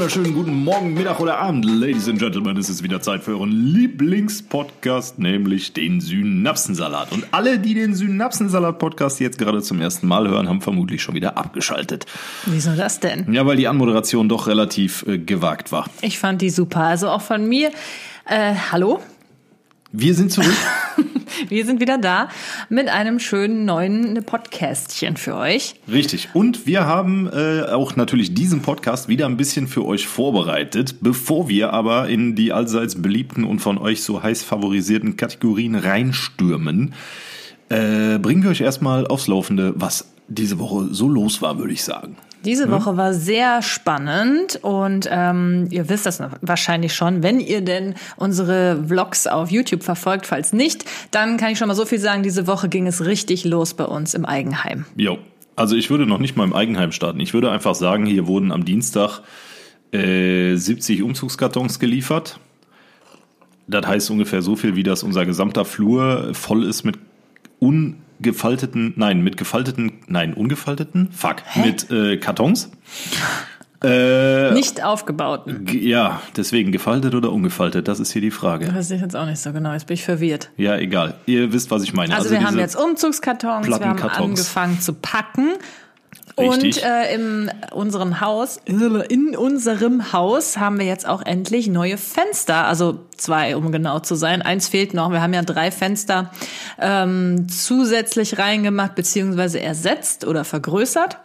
Wunderschönen guten Morgen, Mittag oder Abend, Ladies and Gentlemen. Es ist wieder Zeit für euren Lieblingspodcast, nämlich den Synapsensalat. Und alle, die den Synapsensalat-Podcast jetzt gerade zum ersten Mal hören, haben vermutlich schon wieder abgeschaltet. Wieso das denn? Ja, weil die Anmoderation doch relativ äh, gewagt war. Ich fand die super. Also auch von mir. Äh, hallo? Wir sind zurück. Wir sind wieder da mit einem schönen neuen Podcastchen für euch. Richtig. Und wir haben äh, auch natürlich diesen Podcast wieder ein bisschen für euch vorbereitet. Bevor wir aber in die allseits beliebten und von euch so heiß favorisierten Kategorien reinstürmen, äh, bringen wir euch erstmal aufs Laufende, was diese Woche so los war, würde ich sagen. Diese Woche war sehr spannend und ähm, ihr wisst das wahrscheinlich schon, wenn ihr denn unsere Vlogs auf YouTube verfolgt. Falls nicht, dann kann ich schon mal so viel sagen, diese Woche ging es richtig los bei uns im Eigenheim. Jo, also ich würde noch nicht mal im Eigenheim starten. Ich würde einfach sagen, hier wurden am Dienstag äh, 70 Umzugskartons geliefert. Das heißt ungefähr so viel, wie das unser gesamter Flur voll ist mit ungefalteten, nein, mit gefalteten, nein, ungefalteten, fuck, Hä? mit äh, Kartons. Äh, Nicht aufgebauten. ja, deswegen gefaltet oder ungefaltet, das ist hier die Frage. weiß ich jetzt auch nicht so genau, jetzt bin ich verwirrt. Ja, egal. Ihr wisst, was ich meine. Also, wir haben jetzt Umzugskartons, wir haben angefangen zu packen. Richtig. Und äh, in unserem Haus, in unserem Haus haben wir jetzt auch endlich neue Fenster, also zwei, um genau zu sein. Eins fehlt noch. Wir haben ja drei Fenster ähm, zusätzlich reingemacht beziehungsweise ersetzt oder vergrößert.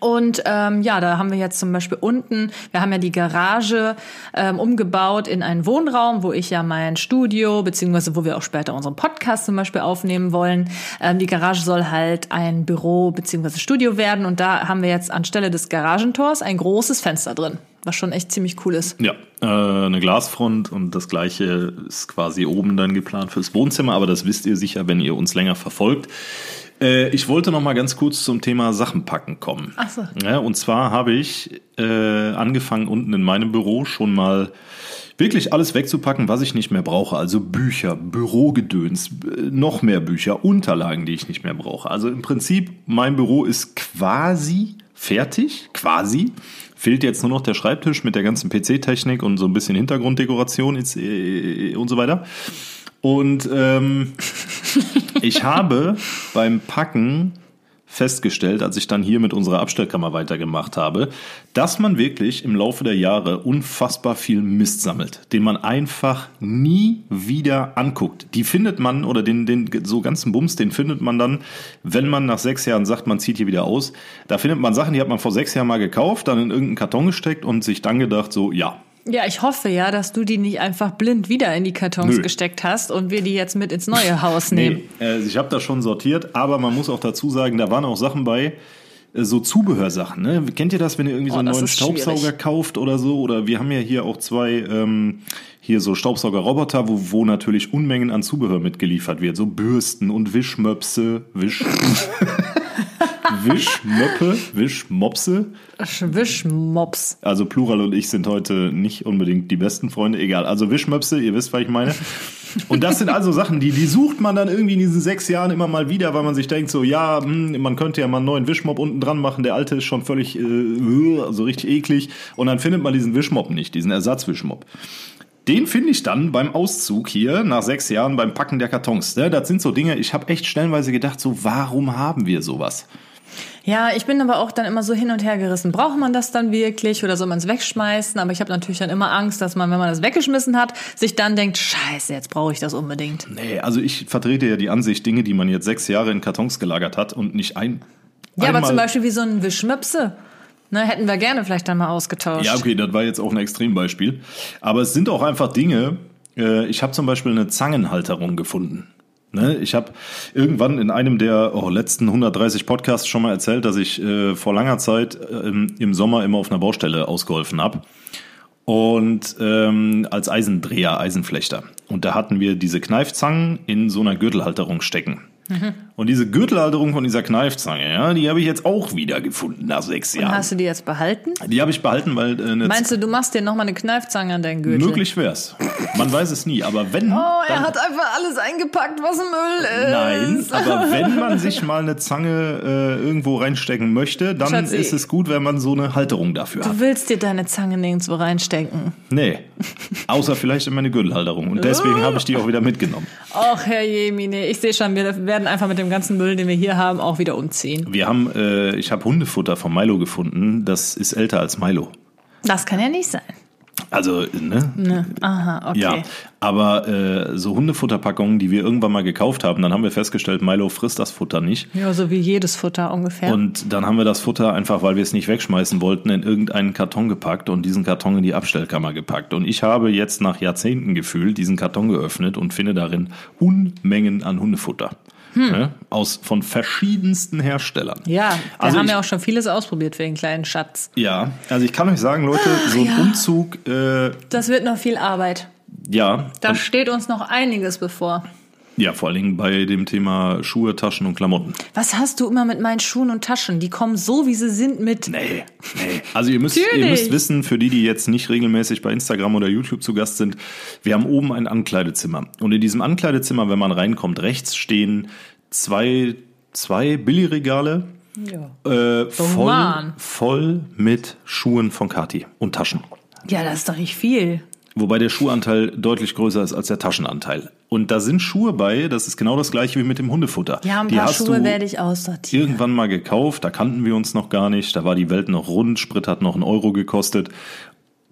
Und ähm, ja, da haben wir jetzt zum Beispiel unten, wir haben ja die Garage ähm, umgebaut in einen Wohnraum, wo ich ja mein Studio, beziehungsweise wo wir auch später unseren Podcast zum Beispiel aufnehmen wollen. Ähm, die Garage soll halt ein Büro beziehungsweise Studio werden und da haben wir jetzt anstelle des Garagentors ein großes Fenster drin, was schon echt ziemlich cool ist. Ja, äh, eine Glasfront und das gleiche ist quasi oben dann geplant fürs Wohnzimmer, aber das wisst ihr sicher, wenn ihr uns länger verfolgt. Äh, ich wollte noch mal ganz kurz zum Thema Sachen packen kommen. Ach so. Ja, und zwar habe ich äh, angefangen unten in meinem Büro schon mal wirklich alles wegzupacken, was ich nicht mehr brauche. Also Bücher, Bürogedöns, äh, noch mehr Bücher, Unterlagen, die ich nicht mehr brauche. Also im Prinzip, mein Büro ist quasi fertig, quasi. Fehlt jetzt nur noch der Schreibtisch mit der ganzen PC-Technik und so ein bisschen Hintergrunddekoration jetzt, äh, und so weiter. Und ähm, ich habe beim Packen festgestellt, als ich dann hier mit unserer Abstellkammer weitergemacht habe, dass man wirklich im Laufe der Jahre unfassbar viel Mist sammelt, den man einfach nie wieder anguckt. Die findet man oder den, den so ganzen Bums, den findet man dann, wenn man nach sechs Jahren sagt, man zieht hier wieder aus. Da findet man Sachen, die hat man vor sechs Jahren mal gekauft, dann in irgendeinen Karton gesteckt und sich dann gedacht, so ja, Ja, ich hoffe ja, dass du die nicht einfach blind wieder in die Kartons Nö. gesteckt hast und wir die jetzt mit ins neue Haus nehmen. Nee, äh, ich habe das schon sortiert, aber man muss auch dazu sagen, da waren auch Sachen bei, äh, so Zubehörsachen. Ne? Kennt ihr das, wenn ihr irgendwie so Oh, einen das neuen Staubsauger schwierig. kauft oder so? Oder wir haben ja hier auch zwei ähm, hier so Staubsaugerroboter, wo, wo natürlich Unmengen an Zubehör mitgeliefert wird. So Bürsten und Wischmöpse, Wisch... Wischmöppe, Wischmopse. Wischmops. Also Plural und ich sind heute nicht unbedingt die besten Freunde. Egal. Also Wischmöpse, ihr wisst, was ich meine. Und das sind also Sachen, die, die sucht man dann irgendwie in diesen sechs Jahren immer mal wieder, weil man sich denkt, so, ja, hm, man könnte ja mal einen neuen Wischmopp unten dran machen. Der alte ist schon völlig, äh, so richtig eklig. Und dann findet man diesen Wischmopp nicht, diesen Ersatzwischmopp. Den finde ich dann beim Auszug hier nach sechs Jahren beim Packen der Kartons. Ne? Das sind so Dinge, ich habe echt stellenweise gedacht, so, warum haben wir sowas? Ja, ich bin aber auch dann immer so hin und her gerissen. Braucht man das dann wirklich oder soll man es wegschmeißen? Aber ich habe natürlich dann immer Angst, dass man, wenn man das weggeschmissen hat, sich dann denkt, scheiße, jetzt brauche ich das unbedingt. Nee, also ich vertrete ja die Ansicht, Dinge, die man jetzt sechs Jahre in Kartons gelagert hat und nicht ein. Ja, aber zum Beispiel wie so ein Wischmöpse. Ne, hätten wir gerne vielleicht dann mal ausgetauscht. Ja, okay, das war jetzt auch ein Extrembeispiel. Aber es sind auch einfach Dinge. Äh, ich habe zum Beispiel eine Zangenhalterung gefunden. Ne, ich habe irgendwann in einem der oh, letzten 130 Podcasts schon mal erzählt, dass ich äh, vor langer Zeit ähm, im Sommer immer auf einer Baustelle ausgeholfen habe. Und ähm, als Eisendreher, Eisenflechter. Und da hatten wir diese Kneifzangen in so einer Gürtelhalterung stecken. Und diese Gürtelhalterung von dieser Kneifzange, ja, die habe ich jetzt auch wieder gefunden nach sechs Und Jahren. hast du die jetzt behalten? Die habe ich behalten, weil äh, Meinst du, du machst dir nochmal eine Kneifzange an deinen Gürtel? möglich wär's. Man weiß es nie, aber wenn Oh, er hat einfach alles eingepackt, was Müll Nein, ist. aber wenn man sich mal eine Zange äh, irgendwo reinstecken möchte, dann Schatzi. ist es gut, wenn man so eine Halterung dafür hat. Du willst dir deine Zange nirgendwo reinstecken. Nee, außer vielleicht in meine Gürtelhalterung. Und deswegen habe ich die auch wieder mitgenommen. Och, Herr Jemine, ich sehe schon, wir werden einfach mit dem ganzen Müll, den wir hier haben, auch wieder umziehen. Wir haben, äh, ich habe Hundefutter von Milo gefunden. Das ist älter als Milo. Das kann ja nicht sein. Also, ne? Ne? Aha, okay. Ja, aber äh, so Hundefutterpackungen, die wir irgendwann mal gekauft haben, dann haben wir festgestellt, Milo frisst das Futter nicht. Ja, so wie jedes Futter ungefähr. Und dann haben wir das Futter einfach, weil wir es nicht wegschmeißen wollten, in irgendeinen Karton gepackt und diesen Karton in die Abstellkammer gepackt. Und ich habe jetzt nach Jahrzehnten gefühlt diesen Karton geöffnet und finde darin Unmengen an Hundefutter. Ne? Aus von verschiedensten Herstellern. ja, wir Also haben ich- ja auch schon vieles ausprobiert für den kleinen Schatz. Ja, also ich kann euch sagen, Leute, so ein ja. Umzug, äh, Das wird noch viel Arbeit. ja, Da steht uns noch einiges bevor. Ja, vor allen Dingen bei dem Thema Schuhe, Taschen und Klamotten. Was hast du immer mit meinen Schuhen und Taschen? Die kommen so, wie sie sind, mit. Nee, nee. Also ihr müsst, ihr müsst wissen, für die, die jetzt nicht regelmäßig bei Instagram oder YouTube zu Gast sind, wir haben oben ein Ankleidezimmer. Und in diesem Ankleidezimmer, wenn man reinkommt, rechts stehen zwei, zwei Billigregale Ja. äh, voll, voll mit Schuhen von Kati und Taschen. ja, das ist doch nicht viel. Wobei der Schuhanteil deutlich größer ist als der Taschenanteil. Und da sind Schuhe bei, das ist genau das gleiche wie mit dem Hundefutter. Ja, ein Die paar hast Schuhe du werde ich aussortieren. irgendwann mal gekauft, da kannten wir uns noch gar nicht, da war die Welt noch rund, Sprit hat noch einen Euro gekostet.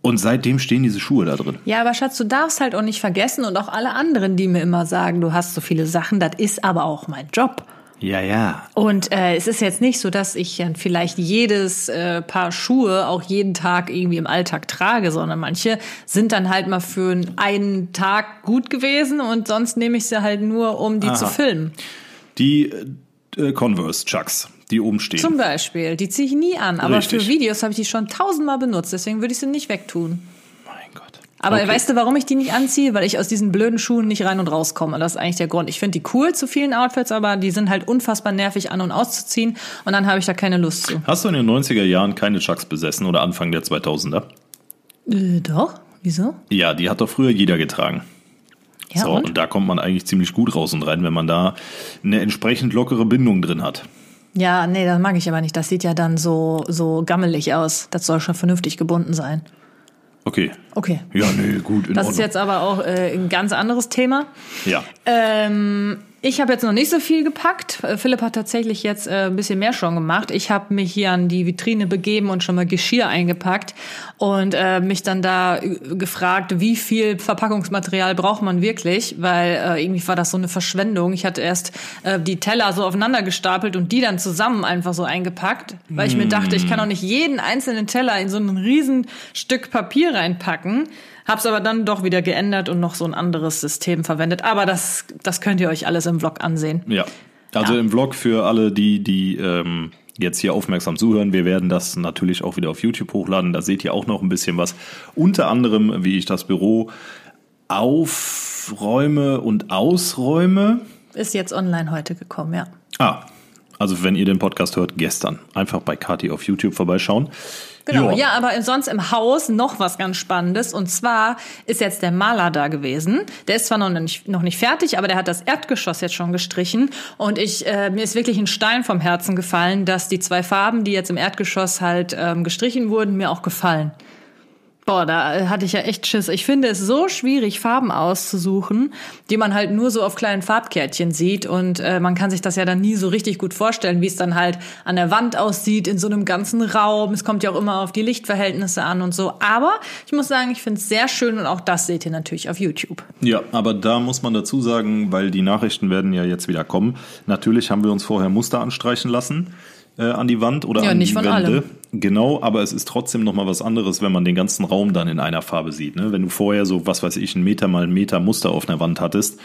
Und seitdem stehen diese Schuhe da drin. Ja, aber Schatz, du darfst halt auch nicht vergessen und auch alle anderen, die mir immer sagen, du hast so viele Sachen, das ist aber auch mein Job. Ja, ja. Und äh, es ist jetzt nicht so, dass ich dann vielleicht jedes äh, Paar Schuhe auch jeden Tag irgendwie im Alltag trage, sondern manche sind dann halt mal für einen Tag gut gewesen und sonst nehme ich sie halt nur, um die zu filmen. Die äh, Converse Chucks, die oben stehen. Zum Beispiel. Die ziehe ich nie an, aber Richtig. für Videos habe ich die schon tausendmal benutzt, deswegen würde ich sie nicht wegtun. mein Gott. Aber Okay. weißt du, warum ich die nicht anziehe? Weil ich aus diesen blöden Schuhen nicht rein und rauskomme. Das ist eigentlich der Grund. Ich finde die cool zu vielen Outfits, aber die sind halt unfassbar nervig an- und auszuziehen und dann habe ich da keine Lust zu. Hast du in den 90er Jahren keine Chucks besessen oder Anfang der 2000er? Äh, doch? Wieso? Ja, die hat doch früher jeder getragen. Ja, so, und? und da kommt man eigentlich ziemlich gut raus und rein, wenn man da eine entsprechend lockere Bindung drin hat. Ja, nee, das mag ich aber nicht. Das sieht ja dann so, so gammelig aus. Das soll schon vernünftig gebunden sein. Okay. Okay. Ja, nee, gut, Das ist Ordnung. jetzt aber auch äh, ein ganz anderes Thema. ja. Ähm, ich habe jetzt noch nicht so viel gepackt. Äh, Philipp hat tatsächlich jetzt äh, ein bisschen mehr schon gemacht. Ich habe mich hier an die Vitrine begeben und schon mal Geschirr eingepackt und äh, mich dann da äh, gefragt, wie viel Verpackungsmaterial braucht man wirklich, weil äh, irgendwie war das so eine Verschwendung. Ich hatte erst äh, die Teller so aufeinander gestapelt und die dann zusammen einfach so eingepackt, weil ich mir dachte, ich kann doch nicht jeden einzelnen Teller in so ein riesen Stück Papier reinpacken. Hab's aber dann doch wieder geändert und noch so ein anderes System verwendet. Aber das, das könnt ihr euch alles im Vlog ansehen. Ja. Also Ja. im Vlog für alle, die, die ähm, jetzt hier aufmerksam zuhören, wir werden das natürlich auch wieder auf YouTube hochladen. Da seht ihr auch noch ein bisschen was. Unter anderem, wie ich das Büro aufräume und ausräume. Ist jetzt online heute gekommen, ja. Ah, also wenn ihr den Podcast hört, gestern. Einfach bei Kati auf YouTube vorbeischauen. Genau, Ja. ja, aber sonst im Haus noch was ganz Spannendes. Und zwar ist jetzt der Maler da gewesen. Der ist zwar noch nicht, noch nicht fertig, aber der hat das Erdgeschoss jetzt schon gestrichen. Und ich, äh, mir ist wirklich ein Stein vom Herzen gefallen, dass die zwei Farben, die jetzt im Erdgeschoss halt ähm, gestrichen wurden, mir auch gefallen. Boah, da äh, hatte ich ja echt Schiss. Ich finde es so schwierig, Farben auszusuchen, die man halt nur so auf kleinen Farbkärtchen sieht. Und äh, man kann sich das ja dann nie so richtig gut vorstellen, wie es dann halt an der Wand aussieht, in so einem ganzen Raum. Es kommt ja auch immer auf die Lichtverhältnisse an und so. Aber ich muss sagen, ich finde es sehr schön und auch das seht ihr natürlich auf YouTube. Ja, aber da muss man dazu sagen, weil die Nachrichten werden ja jetzt wieder kommen. Natürlich haben wir uns vorher Muster anstreichen lassen äh, an die Wand oder Ja, an nicht die von Wände. allem. Genau, aber es ist trotzdem noch mal was anderes, wenn man den ganzen Raum dann in einer Farbe sieht. Ne? Wenn du vorher so, was weiß ich, einen Meter mal einen Meter Muster auf einer Wand hattest,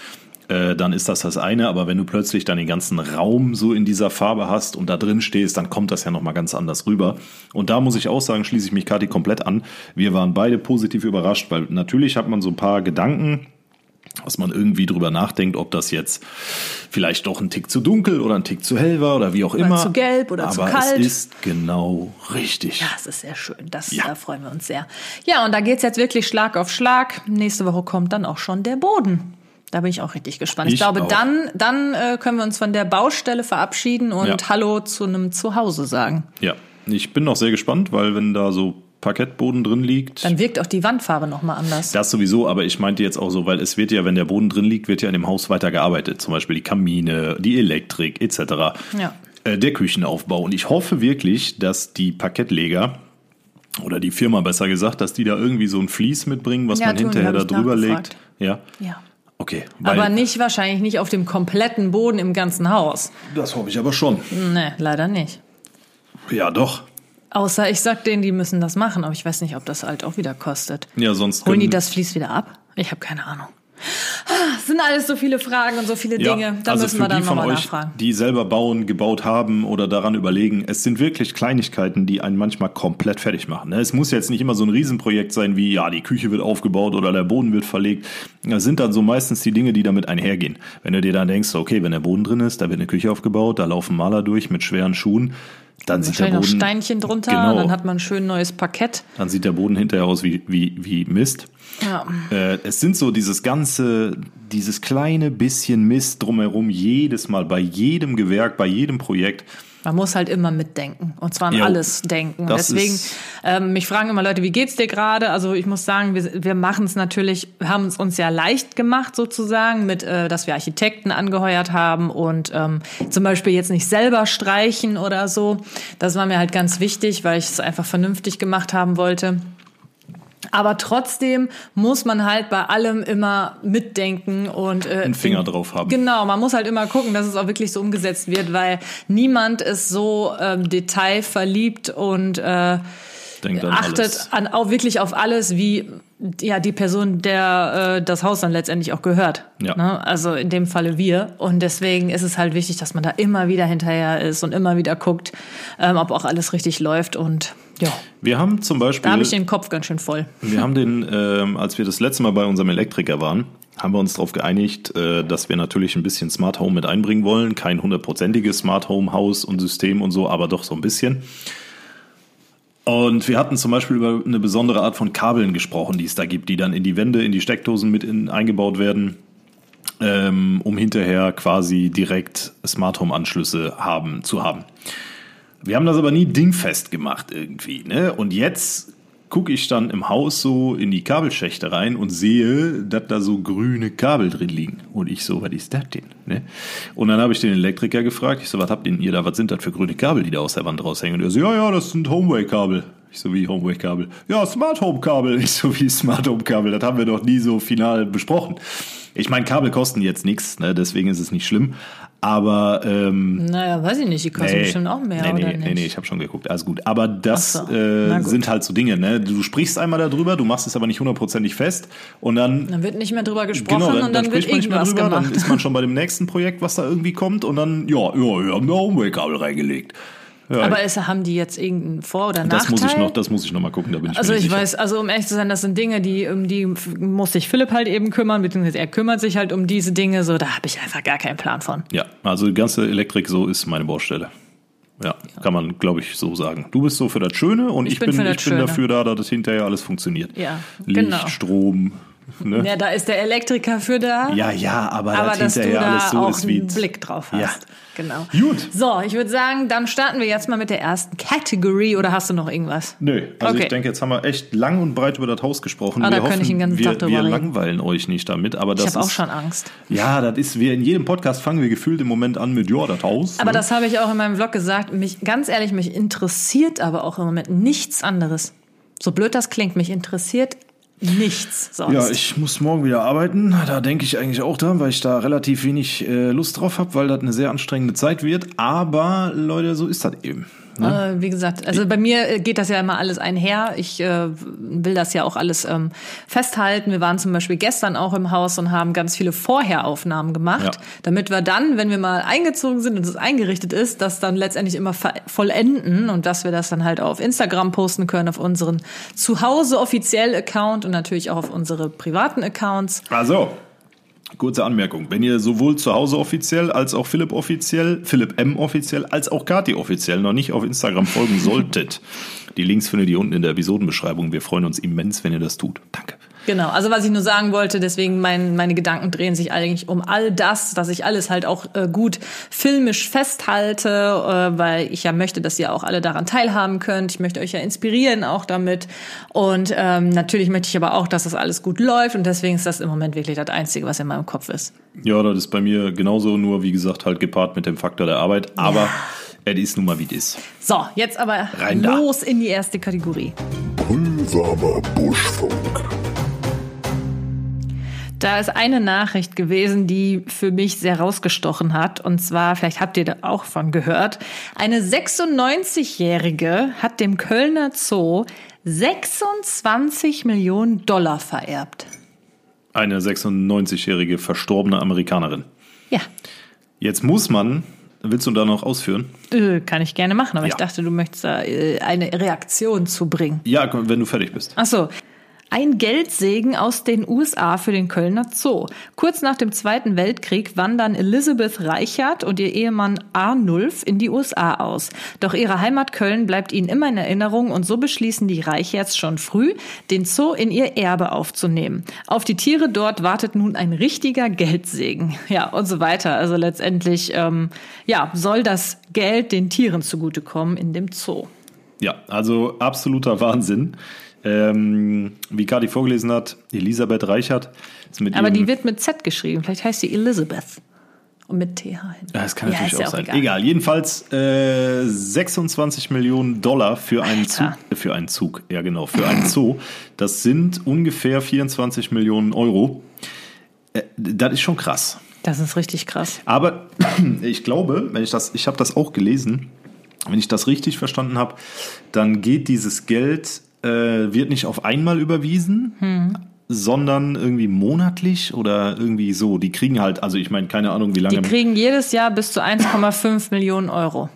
äh, dann ist das das eine. Aber wenn du plötzlich dann den ganzen Raum so in dieser Farbe hast und da drin stehst, dann kommt das ja noch mal ganz anders rüber. Und da muss ich auch sagen, schließe ich mich Kathi komplett an. Wir waren beide positiv überrascht, weil natürlich hat man so ein paar Gedanken, dass man irgendwie drüber nachdenkt, ob das jetzt vielleicht doch ein Tick zu dunkel oder ein Tick zu hell war oder wie auch immer. zu gelb oder Aber zu kalt. es ist genau richtig. Ja, es ist sehr schön. Das Ja. da freuen wir uns sehr. Ja, und da geht's jetzt wirklich Schlag auf Schlag. Nächste Woche kommt dann auch schon der Boden. Da bin ich auch richtig gespannt. Ich, Ich glaube, auch. dann, dann äh, können wir uns von der Baustelle verabschieden und Ja. Hallo zu einem Zuhause sagen. Ja, ich bin noch sehr gespannt, weil wenn da so Parkettboden drin liegt, Dann wirkt auch die Wandfarbe nochmal anders. das sowieso, aber ich meinte jetzt auch so, weil es wird ja, wenn der Boden drin liegt, wird ja in dem Haus weiter gearbeitet. Zum Beispiel die Kamine, die Elektrik etc. Ja. Äh, der Küchenaufbau. Und ich hoffe wirklich, dass die Parkettleger oder die Firma besser gesagt, dass die da irgendwie so ein Vlies mitbringen, was Ja, man tun, hinterher da drüber legt. Ja. Ja. Okay. Aber nicht wahrscheinlich nicht auf dem kompletten Boden im ganzen Haus. Das hoffe ich aber schon. Nee, leider nicht. Ja, doch. Außer ich sag denen, die müssen das machen, aber ich weiß nicht, ob das halt auch wieder kostet. Ja, sonst Holen die das Fließ wieder ab? Ich habe keine Ahnung. Ah, Es sind alles so viele Fragen und so viele Dinge. Da also müssen wir dann nochmal nachfragen. die selber bauen, gebaut haben oder daran überlegen, es sind wirklich Kleinigkeiten, die einen manchmal komplett fertig machen. ne? Es muss jetzt nicht immer so ein Riesenprojekt sein wie, ja, die Küche wird aufgebaut oder der Boden wird verlegt. Das sind dann so meistens die Dinge, die damit einhergehen. Wenn du dir dann denkst, okay, wenn der Boden drin ist, da wird eine Küche aufgebaut, da laufen Maler durch mit schweren Schuhen, dann sieht der Boden... noch Steinchen drunter, Genau. dann hat man ein schön neues Parkett. Dann sieht der Boden hinterher aus wie, wie, wie Mist. Ja. Äh, es sind so dieses ganze, dieses kleine bisschen Mist drumherum, jedes Mal, bei jedem Gewerk, bei jedem Projekt. Man muss halt immer mitdenken und zwar an Jo, alles denken. Deswegen, ähm, mich fragen immer Leute, wie geht's dir gerade? Also ich muss sagen, wir, wir machen es natürlich, haben es uns ja leicht gemacht sozusagen, mit, äh, dass wir Architekten angeheuert haben und ähm, zum Beispiel jetzt nicht selber streichen oder so. Das war mir halt ganz wichtig, weil ich es einfach vernünftig gemacht haben wollte. Aber trotzdem muss man halt bei allem immer mitdenken und äh, Einen Finger drauf haben. Genau, man muss halt immer gucken, dass es auch wirklich so umgesetzt wird, weil niemand ist so ähm, detailverliebt und äh, achtet alles. an, auch wirklich auf alles, wie ja die Person, der äh, das Haus dann letztendlich auch gehört. Ja. Ne? Also in dem Falle wir. Und deswegen ist es halt wichtig, dass man da immer wieder hinterher ist und immer wieder guckt, ähm, ob auch alles richtig läuft. Und ja, Wir haben zum Beispiel, da habe ich den Kopf ganz schön voll. wir haben den, ähm, als wir das letzte Mal bei unserem Elektriker waren, haben wir uns darauf geeinigt, äh, dass wir natürlich ein bisschen Smart Home mit einbringen wollen. Kein hundertprozentiges Smart Home Haus und System und so, aber doch so ein bisschen. Und wir hatten zum Beispiel über eine besondere Art von Kabeln gesprochen, die es da gibt, die dann in die Wände, in die Steckdosen mit in, eingebaut werden, ähm, um hinterher quasi direkt Smart Home Anschlüsse haben, zu haben. Wir haben das aber nie dingfest gemacht irgendwie. Ne? Und jetzt gucke ich dann im Haus so in die Kabelschächte rein und sehe, dass da so grüne Kabel drin liegen. Und ich so, was ist das denn? Ne? Und dann habe ich den Elektriker gefragt, ich so, was habt denn ihr da, was sind das für grüne Kabel, die da aus der Wand raushängen? Und er so, ja, ja, das sind Homeway-Kabel. Ich so, wie Homeway-Kabel? Ja, Smart Home-Kabel. Ich so, wie Smart Home-Kabel? Das haben wir doch nie so final besprochen. Ich meine, Kabel kosten jetzt nichts, ne? deswegen ist es nicht schlimm. Aber ähm, Naja, weiß ich nicht, die kosten bestimmt auch mehr, nee, nee, oder nee, nicht? Nee, ich habe schon geguckt, alles gut. Aber das so, äh, sind halt so Dinge, ne? Du sprichst einmal darüber, du machst es aber nicht hundertprozentig fest und dann Dann wird nicht mehr drüber gesprochen Genau, dann, und dann, dann wird nicht irgendwas drüber, gemacht. dann ist man schon bei dem nächsten Projekt, was da irgendwie kommt und dann, ja, ja, wir haben da Homeway-Kabel reingelegt. Ja, Aber ist, haben die jetzt irgendeinen Vor- oder Nachteil? das muss ich noch, das muss ich noch mal gucken, da bin ich also ich sicher. weiß, also um ehrlich zu sein, das sind Dinge, die um die muss sich Philipp halt eben kümmern, beziehungsweise er kümmert sich halt um diese Dinge. So, da habe ich einfach gar keinen Plan von. Ja, also die ganze Elektrik so ist meine Baustelle. Ja, kann man, glaube ich, so sagen. Du bist so für das Schöne und ich, Ich bin bin, ich bin dafür da, dass das hinterher alles funktioniert. Ja, Licht, genau. Strom, ne? Ja, da ist der Elektriker für da. Ja, ja, aber, aber das dass du da alles so auch einen Blick drauf hast. Ja. Genau. Gut. So, ich würde sagen, dann starten wir jetzt mal mit der ersten Category oder hast du noch irgendwas? Nö, also Okay. ich denke, jetzt haben wir echt lang und breit über das Haus gesprochen. Ah, da wir könnte ich den ganzen wir, Tag drüber wir reden. langweilen euch nicht damit, aber das Ich habe auch schon Angst. Ja, das ist, wir in jedem Podcast fangen wir gefühlt im Moment an mit, ja, das Haus. Aber ne? das habe ich auch in meinem Vlog gesagt. Mich, ganz ehrlich, mich interessiert aber auch im Moment nichts anderes. So blöd das klingt, mich interessiert nichts sonst. Ja, ich muss morgen wieder arbeiten. Da denke ich eigentlich auch dran, weil ich da relativ wenig äh, Lust drauf habe, weil das eine sehr anstrengende Zeit wird. Aber Leute, so ist das eben. Ne? Äh, wie gesagt, also bei mir äh, geht das ja immer alles einher. Ich äh, will das ja auch alles ähm, festhalten. Wir waren zum Beispiel gestern auch im Haus und haben ganz viele Vorheraufnahmen gemacht, Ja. damit wir dann, wenn wir mal eingezogen sind und es eingerichtet ist, das dann letztendlich immer vollenden und dass wir das dann halt auf Instagram posten können, auf unseren Zuhause offiziell Account und natürlich auch auf unsere privaten Accounts. Also, Kurze Anmerkung. Wenn ihr sowohl zu Hause offiziell als auch Philipp offiziell, Philipp M offiziell, als auch Kati offiziell noch nicht auf Instagram folgen solltet, die Links findet ihr unten in der Episodenbeschreibung. Wir freuen uns immens, wenn ihr das tut. Danke. Genau, also was ich nur sagen wollte, deswegen mein, meine Gedanken drehen sich eigentlich um all das, dass ich alles halt auch äh, gut filmisch festhalte, äh, weil ich ja möchte, dass ihr auch alle daran teilhaben könnt. Ich möchte euch ja inspirieren auch damit. Und ähm, natürlich möchte ich aber auch, dass das alles gut läuft. Und deswegen ist das im Moment wirklich das Einzige, was in meinem Kopf ist. Ja, das ist bei mir genauso, nur wie gesagt, halt gepaart mit dem Faktor der Arbeit. Aber ja. es ist nun mal, wie es ist. So, jetzt aber Rein los da. in die erste Kategorie. Pulsamer Buschfunk. Da ist eine Nachricht gewesen, die für mich sehr rausgestochen hat. Und zwar, vielleicht habt ihr da auch von gehört, eine 96-Jährige hat dem Kölner Zoo 26 Millionen Dollar vererbt. Eine 96-jährige verstorbene Amerikanerin. Ja. Jetzt muss man Willst du da noch ausführen? Äh, kann ich gerne machen, aber ja. ich dachte, du möchtest da äh, eine Reaktion zu bringen. Ja, wenn du fertig bist. Ach so. Ein Geldsegen aus den USA für den Kölner Zoo. Kurz nach dem Zweiten Weltkrieg wandern Elizabeth Reichert und ihr Ehemann Arnulf in die USA aus. Doch ihre Heimat Köln bleibt ihnen immer in Erinnerung und so beschließen die Reicherts schon früh, den Zoo in ihr Erbe aufzunehmen. Auf die Tiere dort wartet nun ein richtiger Geldsegen. Ja, und so weiter. Also letztendlich, ähm, ja, soll das Geld den Tieren zugutekommen in dem Zoo. Ja, also absoluter Wahnsinn. Ähm, wie Kadi vorgelesen hat, Elisabeth Reichert Aber die wird mit Z geschrieben. Vielleicht heißt sie Elizabeth. Und mit TH hin. Ja, das kann natürlich ja, auch, sein. Egal. egal. Jedenfalls äh, 26 Millionen Dollar für einen Zug. Äh, für einen Zug, ja genau, für einen Zoo. Das sind ungefähr 24 Millionen Euro. Äh, das ist schon krass. Das ist richtig krass. Aber ich glaube, wenn ich das, ich habe das auch gelesen, wenn ich das richtig verstanden habe, dann geht dieses Geld äh, wird nicht auf einmal überwiesen, hm. sondern irgendwie monatlich oder irgendwie so. Die kriegen halt, also ich meine, keine Ahnung, wie lange. Die kriegen jedes Jahr bis zu 1,5 Millionen Euro.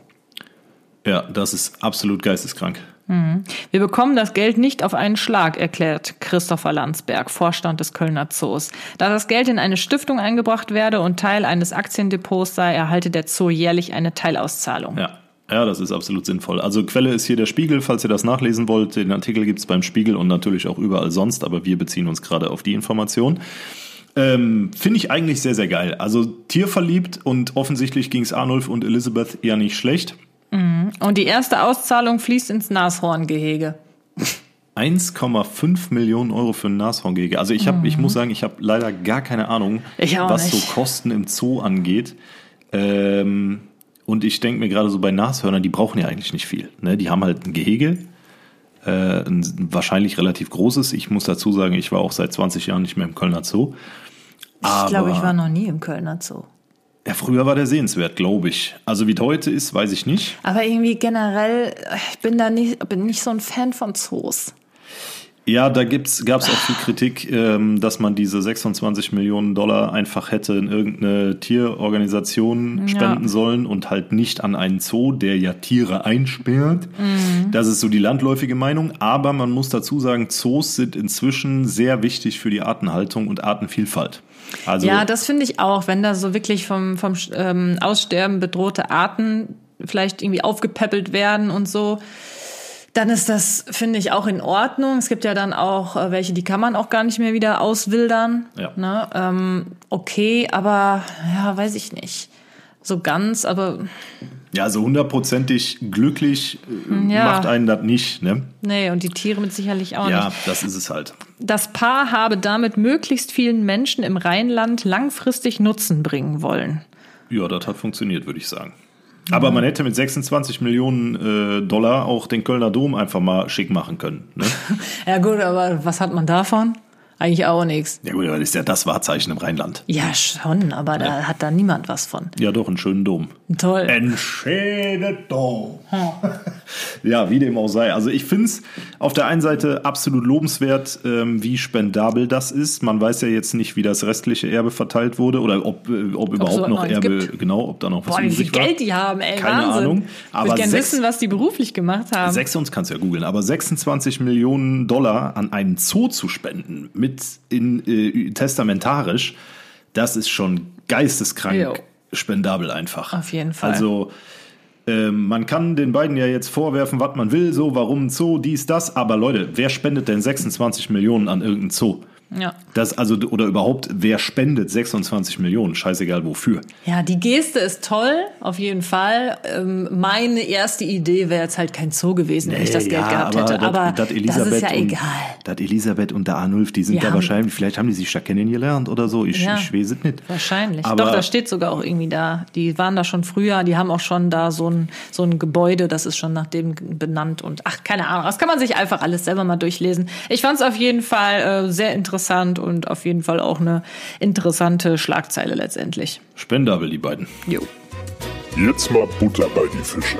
Ja, das ist absolut geisteskrank. Hm. Wir bekommen das Geld nicht auf einen Schlag, erklärt Christopher Landsberg, Vorstand des Kölner Zoos. Da das Geld in eine Stiftung eingebracht werde und Teil eines Aktiendepots sei, erhalte der Zoo jährlich eine Teilauszahlung. Ja, ja, das ist absolut sinnvoll. Also Quelle ist hier der Spiegel, falls ihr das nachlesen wollt. Den Artikel gibt es beim Spiegel und natürlich auch überall sonst, aber wir beziehen uns gerade auf die Information. Ähm, Finde ich eigentlich sehr, sehr geil. Also tierverliebt und offensichtlich ging es Arnulf und Elizabeth eher nicht schlecht. Mhm. Und die erste Auszahlung fließt ins Nashorngehege. 1,5 Millionen Euro für ein Nashorngehege. Also ich habe, mhm. ich muss sagen, ich habe leider gar keine Ahnung, was nicht. so Kosten im Zoo angeht. Ähm, und ich denke mir gerade so bei Nashörnern, die brauchen ja eigentlich nicht viel. Ne? Die haben halt ein Gehege, äh, ein wahrscheinlich relativ großes. Ich muss dazu sagen, ich war auch seit 20 Jahren nicht mehr im Kölner Zoo. Aber, ich glaube, ich war noch nie im Kölner Zoo. Ja, früher war der sehenswert, glaube ich. Also wie heute ist, weiß ich nicht. Aber irgendwie generell, ich bin da nicht, bin nicht so ein Fan von Zoos. Ja, da gab es auch viel Kritik, ähm, dass man diese 26 Millionen Dollar einfach hätte in irgendeine Tierorganisation spenden ja. sollen und halt nicht an einen Zoo, der ja Tiere einsperrt. Mhm. Das ist so die landläufige Meinung. Aber man muss dazu sagen, Zoos sind inzwischen sehr wichtig für die Artenhaltung und Artenvielfalt. Also, ja, das finde ich auch, wenn da so wirklich vom, vom ähm, Aussterben bedrohte Arten vielleicht irgendwie aufgepäppelt werden und so dann ist das, finde ich, auch in Ordnung. Es gibt ja dann auch äh, welche, die kann man auch gar nicht mehr wieder auswildern. Ja. Ne? Ähm, okay, aber ja, weiß ich nicht. So ganz, aber. Ja, so hundertprozentig glücklich äh, ja. macht einen das nicht, ne? Nee, und die Tiere mit sicherlich auch ja, nicht. Ja, das ist es halt. Das Paar habe damit möglichst vielen Menschen im Rheinland langfristig Nutzen bringen wollen. Ja, das hat funktioniert, würde ich sagen. Aber man hätte mit 26 Millionen äh, Dollar auch den Kölner Dom einfach mal schick machen können. Ne? ja gut, aber was hat man davon? Eigentlich auch nichts. Ja gut, aber das ist ja das Wahrzeichen im Rheinland. Ja, schon, aber ja. da hat da niemand was von. Ja, doch, einen schönen Dom. Toll. Ein schöner Dom. ja, wie dem auch sei. Also ich finde es auf der einen Seite absolut lobenswert, ähm, wie spendabel das ist. Man weiß ja jetzt nicht, wie das restliche Erbe verteilt wurde oder ob, äh, ob, ob überhaupt noch Erbe, gibt. genau, ob da noch was Boah, wie viel Geld die haben, ey, Keine Wahnsinn. Ahnung. Aber ich würde gerne wissen, was die beruflich gemacht haben. Sechs uns kannst du ja googeln, aber 26 Millionen Dollar an einen Zoo zu spenden mit in, äh, testamentarisch, das ist schon geisteskrank Jo. spendabel einfach. Auf jeden Fall. Also ähm, man kann den beiden ja jetzt vorwerfen, was man will, so warum ein Zoo, dies, das, aber Leute, wer spendet denn 26 Millionen an irgendeinen Zoo? Ja. Das also oder überhaupt, wer spendet 26 Millionen? Scheißegal wofür. Ja, die Geste ist toll, auf jeden Fall. Ähm, meine erste Idee wäre jetzt halt kein Zoo gewesen, wenn ich das Geld gehabt hätte. Aber das, ist ja und, egal. Das Elisabeth und der Arnulf, die sind Die da haben- wahrscheinlich, vielleicht haben die sich da kennengelernt oder so. Ich, Ja. ich weiß es nicht. Wahrscheinlich. Aber Doch, das steht sogar auch irgendwie da. Die waren da schon früher, die haben auch schon da so ein, so ein Gebäude, das ist schon nach dem benannt und ach, keine Ahnung. Das kann man sich einfach alles selber mal durchlesen. Ich fand es auf jeden Fall äh, sehr interessant und auf jeden Fall auch eine interessante Schlagzeile letztendlich. spendabel, die beiden. Jo. Jetzt mal Butter bei die Fische.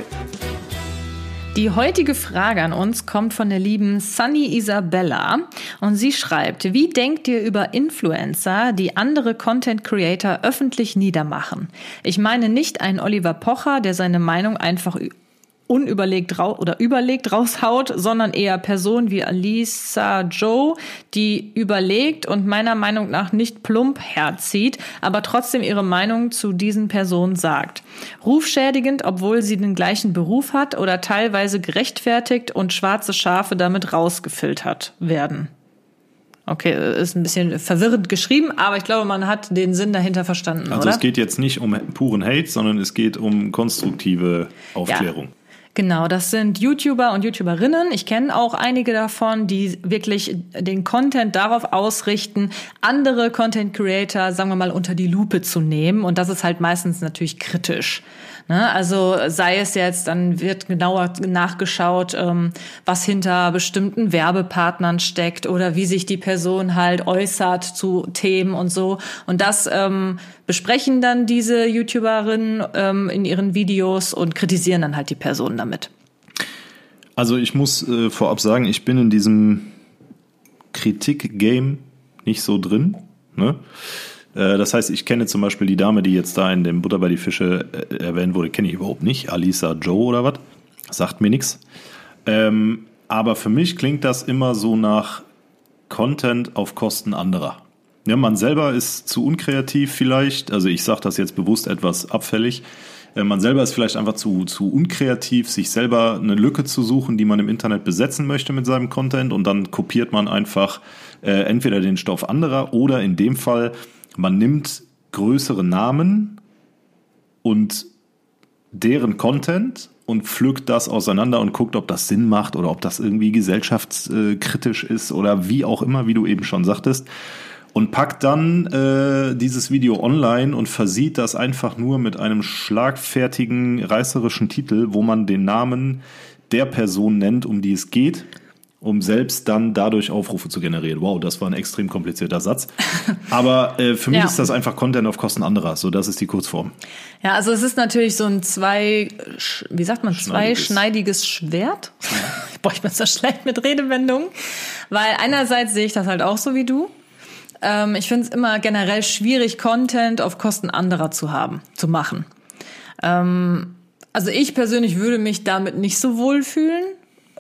Die heutige Frage an uns kommt von der lieben Sunny Isabella und sie schreibt, wie denkt ihr über Influencer, die andere Content Creator öffentlich niedermachen? Ich meine nicht einen Oliver Pocher, der seine Meinung einfach unüberlegt rau oder überlegt raushaut, sondern eher Personen wie Alisa Joe, die überlegt und meiner Meinung nach nicht plump herzieht, aber trotzdem ihre Meinung zu diesen Personen sagt. Rufschädigend, obwohl sie den gleichen Beruf hat oder teilweise gerechtfertigt und schwarze Schafe damit rausgefiltert werden. Okay, ist ein bisschen verwirrend geschrieben, aber ich glaube, man hat den Sinn dahinter verstanden, Also oder? es geht jetzt nicht um puren Hate, sondern es geht um konstruktive Aufklärung. Genau, das sind YouTuber und YouTuberinnen. Ich kenne auch einige davon, die wirklich den Content darauf ausrichten, andere Content Creator, sagen wir mal, unter die Lupe zu nehmen. Und das ist halt meistens natürlich kritisch. Ne? Also sei es jetzt, dann wird genauer nachgeschaut, ähm, was hinter bestimmten Werbepartnern steckt oder wie sich die Person halt äußert zu Themen und so. Und das ähm, besprechen dann diese YouTuberinnen ähm, in ihren Videos und kritisieren dann halt die Person damit. Also ich muss äh, vorab sagen, ich bin in diesem Kritik-Game nicht so drin. Ne? Äh, das heißt, ich kenne zum Beispiel die Dame, die jetzt da in dem Butter bei die Fische äh, erwähnt wurde, kenne ich überhaupt nicht. Alisa Joe oder was? Sagt mir nichts. Ähm, aber für mich klingt das immer so nach Content auf Kosten anderer. Ja, man selber ist zu unkreativ vielleicht. Also ich sage das jetzt bewusst etwas abfällig. Äh, Man selber ist vielleicht einfach zu, zu unkreativ, sich selber eine Lücke zu suchen, die man im Internet besetzen möchte mit seinem Content und dann kopiert man einfach äh, entweder den Stoff anderer oder in dem Fall, man nimmt größere Namen und deren Content und pflückt das auseinander und guckt, ob das Sinn macht oder ob das irgendwie gesellschaftskritisch ist oder wie auch immer, wie du eben schon sagtest. Und packt dann äh, dieses Video online und versieht das einfach nur mit einem schlagfertigen, reißerischen Titel, wo man den Namen der Person nennt, um die es geht, um selbst dann dadurch Aufrufe zu generieren. Wow, das war ein extrem komplizierter Satz. Aber äh, für mich Ja. ist das einfach Content auf Kosten anderer. So, das ist die Kurzform. Ja, also es ist natürlich so ein zwei, wie sagt man, Schneidiges. zweischneidiges Schwert. Boah, ich bin so schlecht mit Redewendungen. Weil einerseits sehe ich das halt auch so wie du. Ähm, ich finde es immer generell schwierig, Content auf Kosten anderer zu haben, zu machen. Ähm, also ich persönlich würde mich damit nicht so wohl fühlen.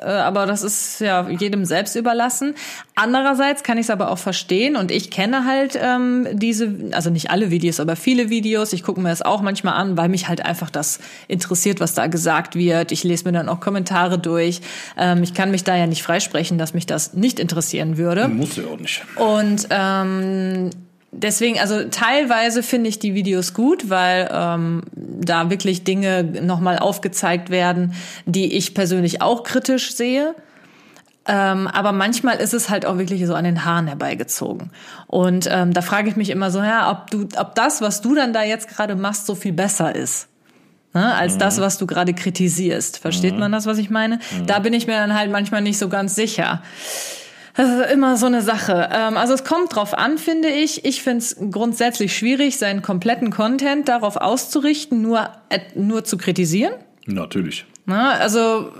Äh, Aber das ist ja jedem selbst überlassen. Andererseits kann ich es aber auch verstehen und ich kenne halt ähm, diese, also nicht alle Videos, aber viele Videos. Ich gucke mir das auch manchmal an, weil mich halt einfach das interessiert, was da gesagt wird. Ich lese mir dann auch Kommentare durch. Ähm, ich kann mich da ja nicht freisprechen, dass mich das nicht interessieren würde. Muss ja auch nicht. Und ähm, deswegen, also teilweise finde ich die Videos gut, weil ähm, da wirklich Dinge nochmal aufgezeigt werden, die ich persönlich auch kritisch sehe. Ähm, aber manchmal ist es halt auch wirklich so an den Haaren herbeigezogen. Und ähm, da frage ich mich immer so, ja, ob du, ob das, was du dann da jetzt gerade machst, so viel besser ist. Ne, als das, was du gerade kritisierst. Versteht man das, was ich meine? Da bin ich mir dann halt manchmal nicht so ganz sicher. Das ist immer so eine Sache. Ähm, also es kommt drauf an, finde ich. Ich finde es grundsätzlich schwierig, seinen kompletten Content darauf auszurichten, nur, äh, nur zu kritisieren. Natürlich. Ne? Also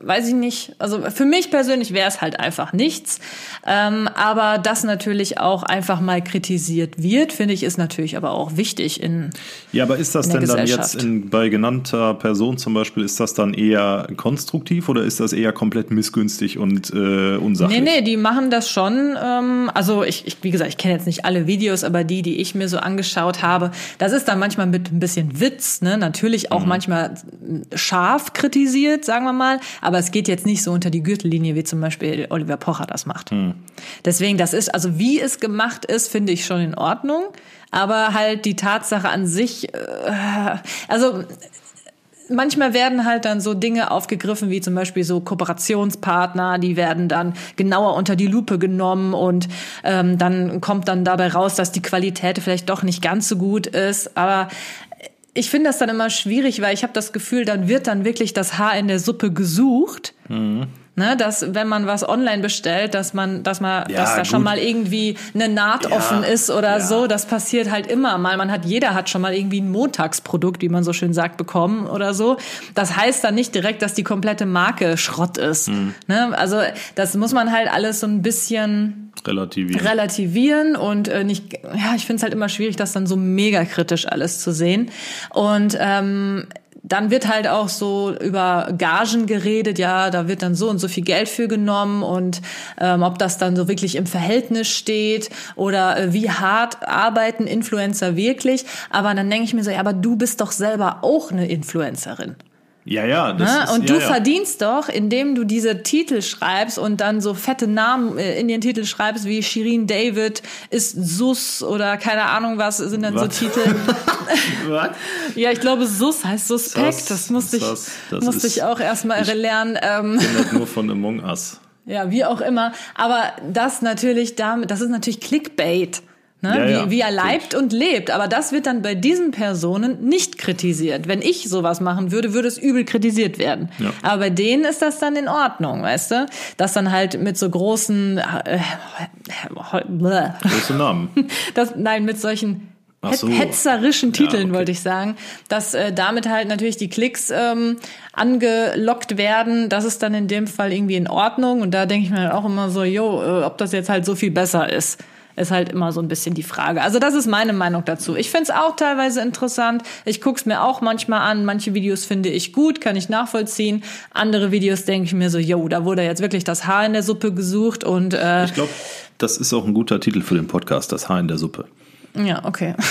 weiß ich nicht. Also für mich persönlich wäre es halt einfach nichts. Ähm, aber dass natürlich auch einfach mal kritisiert wird, finde ich, ist natürlich aber auch wichtig in Ja, aber ist das denn dann jetzt in, bei genannter Person zum Beispiel, ist das dann eher konstruktiv oder ist das eher komplett missgünstig und äh, unsachlich? Nee, nee, die machen das schon. Ähm, also ich, ich, wie gesagt, ich kenne jetzt nicht alle Videos, aber die, die ich mir so angeschaut habe, das ist dann manchmal mit ein bisschen Witz, ne? Natürlich auch manchmal scharf kritisiert, sagen wir mal, aber es geht jetzt nicht so unter die Gürtellinie, wie zum Beispiel Oliver Pocher das macht. Deswegen, das ist, also wie es gemacht ist, finde ich schon in Ordnung. Aber halt die Tatsache an sich, äh, also manchmal werden halt dann so Dinge aufgegriffen, wie zum Beispiel so Kooperationspartner, die werden dann genauer unter die Lupe genommen und ähm, dann kommt dann dabei raus, dass die Qualität vielleicht doch nicht ganz so gut ist. Aber ich finde das dann immer schwierig, weil ich habe das Gefühl, dann wird dann wirklich das Haar in der Suppe gesucht. Ne, dass wenn man was online bestellt, dass man, dass man, Ja, dass da schon gut. mal irgendwie eine Naht offen ist oder ja. so, das passiert halt immer mal. Man hat, jeder hat schon mal irgendwie ein Montagsprodukt, wie man so schön sagt, bekommen oder so. Das heißt dann nicht direkt, dass die komplette Marke Schrott ist. Mhm. Ne? Also das muss man halt alles so ein bisschen Relativieren. relativieren und äh, nicht, ja, ich finde es halt immer schwierig, das dann so mega kritisch alles zu sehen. Und ähm, dann wird halt auch so über Gagen geredet, ja, da wird dann so und so viel Geld für genommen und ähm, ob das dann so wirklich im Verhältnis steht oder äh, wie hart arbeiten Influencer wirklich. Aber dann denke ich mir so, ja, aber du bist doch selber auch eine Influencerin. Ja, ja. Das Ne? ist, Und du ja. verdienst doch, indem du diese Titel schreibst und dann so fette Namen äh, in den Titel schreibst, wie Shirin David ist Sus oder keine Ahnung was sind dann Was? so Titel. Ja, ich glaube Sus heißt Suspekt. Sus, das musste ich, Sus, das musste ist- ich auch erstmal lernen. Ähm, Ich das nur von Among Us. ja, wie auch immer. Aber das natürlich damit, das ist natürlich Clickbait. Ne? Ja, ja, wie, wie er leibt und lebt. Aber das wird dann bei diesen Personen nicht kritisiert. Wenn ich sowas machen würde, würde es übel kritisiert werden. Ja. Aber bei denen ist das dann in Ordnung, weißt du? Das dann halt mit so großen, äh. Große Namen. das, nein, mit solchen so. hetzerischen Titeln, okay. wollte ich sagen, dass äh, damit halt natürlich die Klicks ähm, angelockt werden. Das ist dann in dem Fall irgendwie in Ordnung. Und da denke ich mir halt auch immer so, jo, äh, ob das jetzt halt so viel besser ist. Ist halt immer so ein bisschen die Frage. Also das ist meine Meinung dazu. Ich find's auch teilweise interessant. Ich guck's mir auch manchmal an. Manche Videos finde ich gut, kann ich nachvollziehen. Andere Videos denke ich mir so, jo, da wurde jetzt wirklich das Haar in der Suppe gesucht und äh, Ich glaube, das ist auch ein guter Titel für den Podcast, das Haar in der Suppe. ja, okay.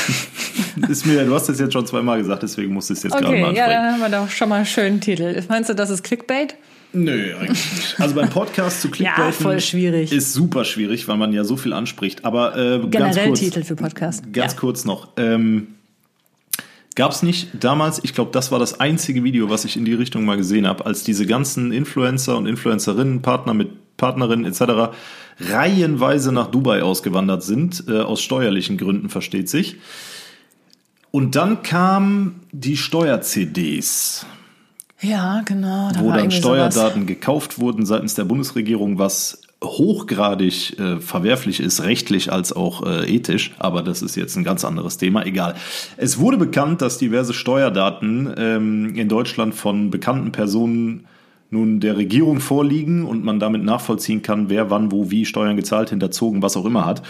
Ist mir, du hast es jetzt schon zweimal gesagt, deswegen musste ich es jetzt gerade Okay, mal ja, ansprechen. dann haben wir doch schon mal einen schönen Titel. Meinst du, das ist Clickbait? Nö, eigentlich nicht. Also beim Podcast zu Clickbaiten Ja, voll schwierig. ist super schwierig, weil man ja so viel anspricht. Aber äh, ganz Generell kurz, Titel für Podcast. Ganz ja. kurz noch. Ähm, Gab es nicht damals, ich glaube, das war das einzige Video, was ich in die Richtung mal gesehen habe, als diese ganzen Influencer und Influencerinnen, Partner mit Partnerinnen etc. reihenweise nach Dubai ausgewandert sind, äh, aus steuerlichen Gründen, versteht sich. Und dann kamen die Steuer-CDs Ja, genau. Da wo dann irgendwie sowas. Steuerdaten gekauft wurden seitens der Bundesregierung, was hochgradig äh, verwerflich ist, rechtlich als auch äh, ethisch, aber das ist jetzt ein ganz anderes Thema, egal. Es wurde bekannt, dass diverse Steuerdaten ähm, in Deutschland von bekannten Personen nun der Regierung vorliegen und man damit nachvollziehen kann, wer wann, wo, wie Steuern gezahlt, hinterzogen, was auch immer hat.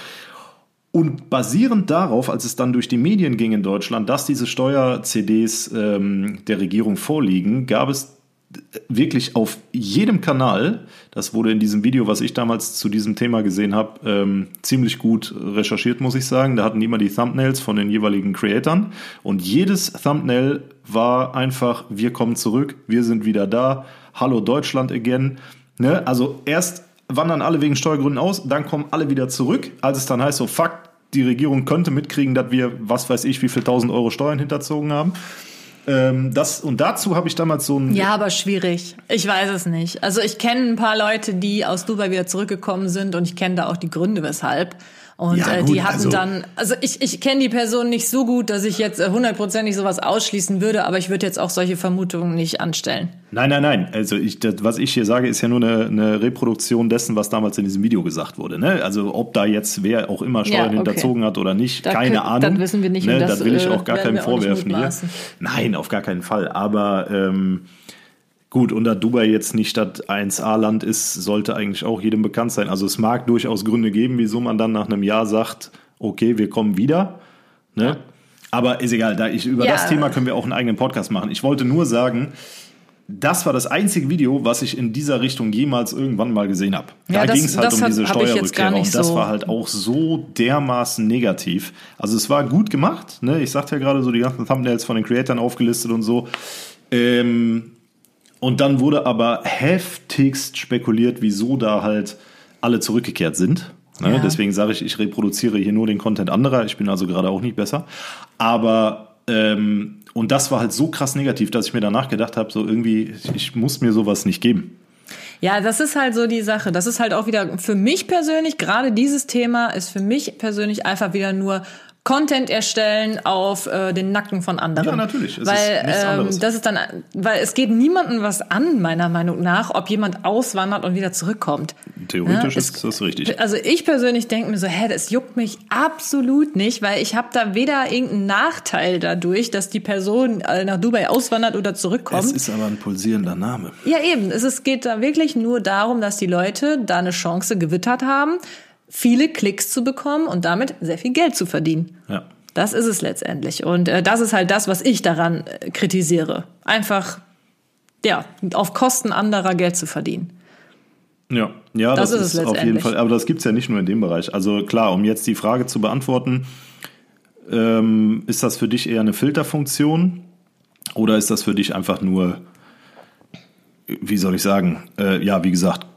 Und basierend darauf, als es dann durch die Medien ging in Deutschland, dass diese Steuer-CDs ähm, der Regierung vorliegen, gab es wirklich auf jedem Kanal, das wurde in diesem Video, was ich damals zu diesem Thema gesehen habe, ähm, ziemlich gut recherchiert, muss ich sagen. Da hatten die immer die Thumbnails von den jeweiligen Creatoren und jedes Thumbnail war einfach, wir kommen zurück, wir sind wieder da, hallo Deutschland again. Ne? Also erst wandern alle wegen Steuergründen aus, dann kommen alle wieder zurück, als es dann heißt, so fuck, die Regierung könnte mitkriegen, dass wir, was weiß ich, wie viel tausend Euro Steuern hinterzogen haben. Ähm, das, und dazu habe ich damals so ein. Ja, aber schwierig. Ich weiß es nicht. Also ich kenne ein paar Leute, die aus Dubai wieder zurückgekommen sind und ich kenne da auch die Gründe, weshalb. Und Ja, äh, gut, die hatten also- dann, also ich, ich kenne die Person nicht so gut, dass ich jetzt äh, hundertprozentig sowas ausschließen würde, aber ich würde jetzt auch solche Vermutungen nicht anstellen. Nein, nein, nein. Also ich, das, was ich hier sage, ist ja nur eine, eine Reproduktion dessen, was damals in diesem Video gesagt wurde. Ne? Also ob da jetzt wer auch immer Steuern Ja, okay. hinterzogen hat oder nicht, Da keine könnt- Ahnung. das wissen wir nicht Ne? Das, das, will ich äh, auch gar nicht vorwerfen hier. Nein, auf gar keinen Fall. Aber ähm, Gut, und da Dubai jetzt nicht das 1A-Land ist, sollte eigentlich auch jedem bekannt sein. Also es mag durchaus Gründe geben, wieso man dann nach einem Jahr sagt, okay, wir kommen wieder. Ne? Aber ist egal, da ich, über Ja. das Thema können wir auch einen eigenen Podcast machen. Ich wollte nur sagen, das war das einzige Video, was ich in dieser Richtung jemals irgendwann mal gesehen habe. Ja, Da ging es halt um hab- diese Steuerrückkehrer nicht und das so- war halt auch so dermaßen negativ. Also es war gut gemacht, ne? Ich sagte ja gerade so die ganzen Thumbnails von den Creatoren aufgelistet und so. Ähm, und dann wurde aber heftigst spekuliert, wieso da halt alle zurückgekehrt sind. Ne? Ja. Deswegen sage ich, ich reproduziere hier nur den Content anderer. Ich bin also gerade auch nicht besser. Aber ähm, und das war halt so krass negativ, dass ich mir danach gedacht habe, so irgendwie, ich, ich muss mir sowas nicht geben. Ja, das ist halt so die Sache. Das ist halt auch wieder für mich persönlich, gerade dieses Thema ist für mich persönlich einfach wieder nur Content erstellen auf äh, den Nacken von anderen. Ja, natürlich. Es ist weil anderes. ähm, das ist dann, weil es geht niemandem was an, meiner Meinung nach, ob jemand auswandert und wieder zurückkommt. Theoretisch Ja, es- ist das richtig. Also ich persönlich denke mir so, hä, das juckt mich absolut nicht, weil ich habe da weder irgendeinen Nachteil dadurch, dass die Person äh, nach Dubai auswandert oder zurückkommt. Es ist aber ein pulsierender Name. Ja, eben. Es ist, geht da wirklich nur darum, dass die Leute da eine Chance gewittert haben, viele Klicks zu bekommen und damit sehr viel Geld zu verdienen. Ja. Das ist es letztendlich. Und äh, das ist halt das, was ich daran äh, kritisiere. Einfach, ja, auf Kosten anderer Geld zu verdienen. Ja, ja Das das, ist es ist auf jeden letztendlich. Fall. Aber das gibt's ja nicht nur in dem Bereich. Also klar, um jetzt die Frage zu beantworten, ähm, ist das für dich eher eine Filterfunktion oder ist das für dich einfach nur, wie soll ich sagen, äh, ja, wie gesagt,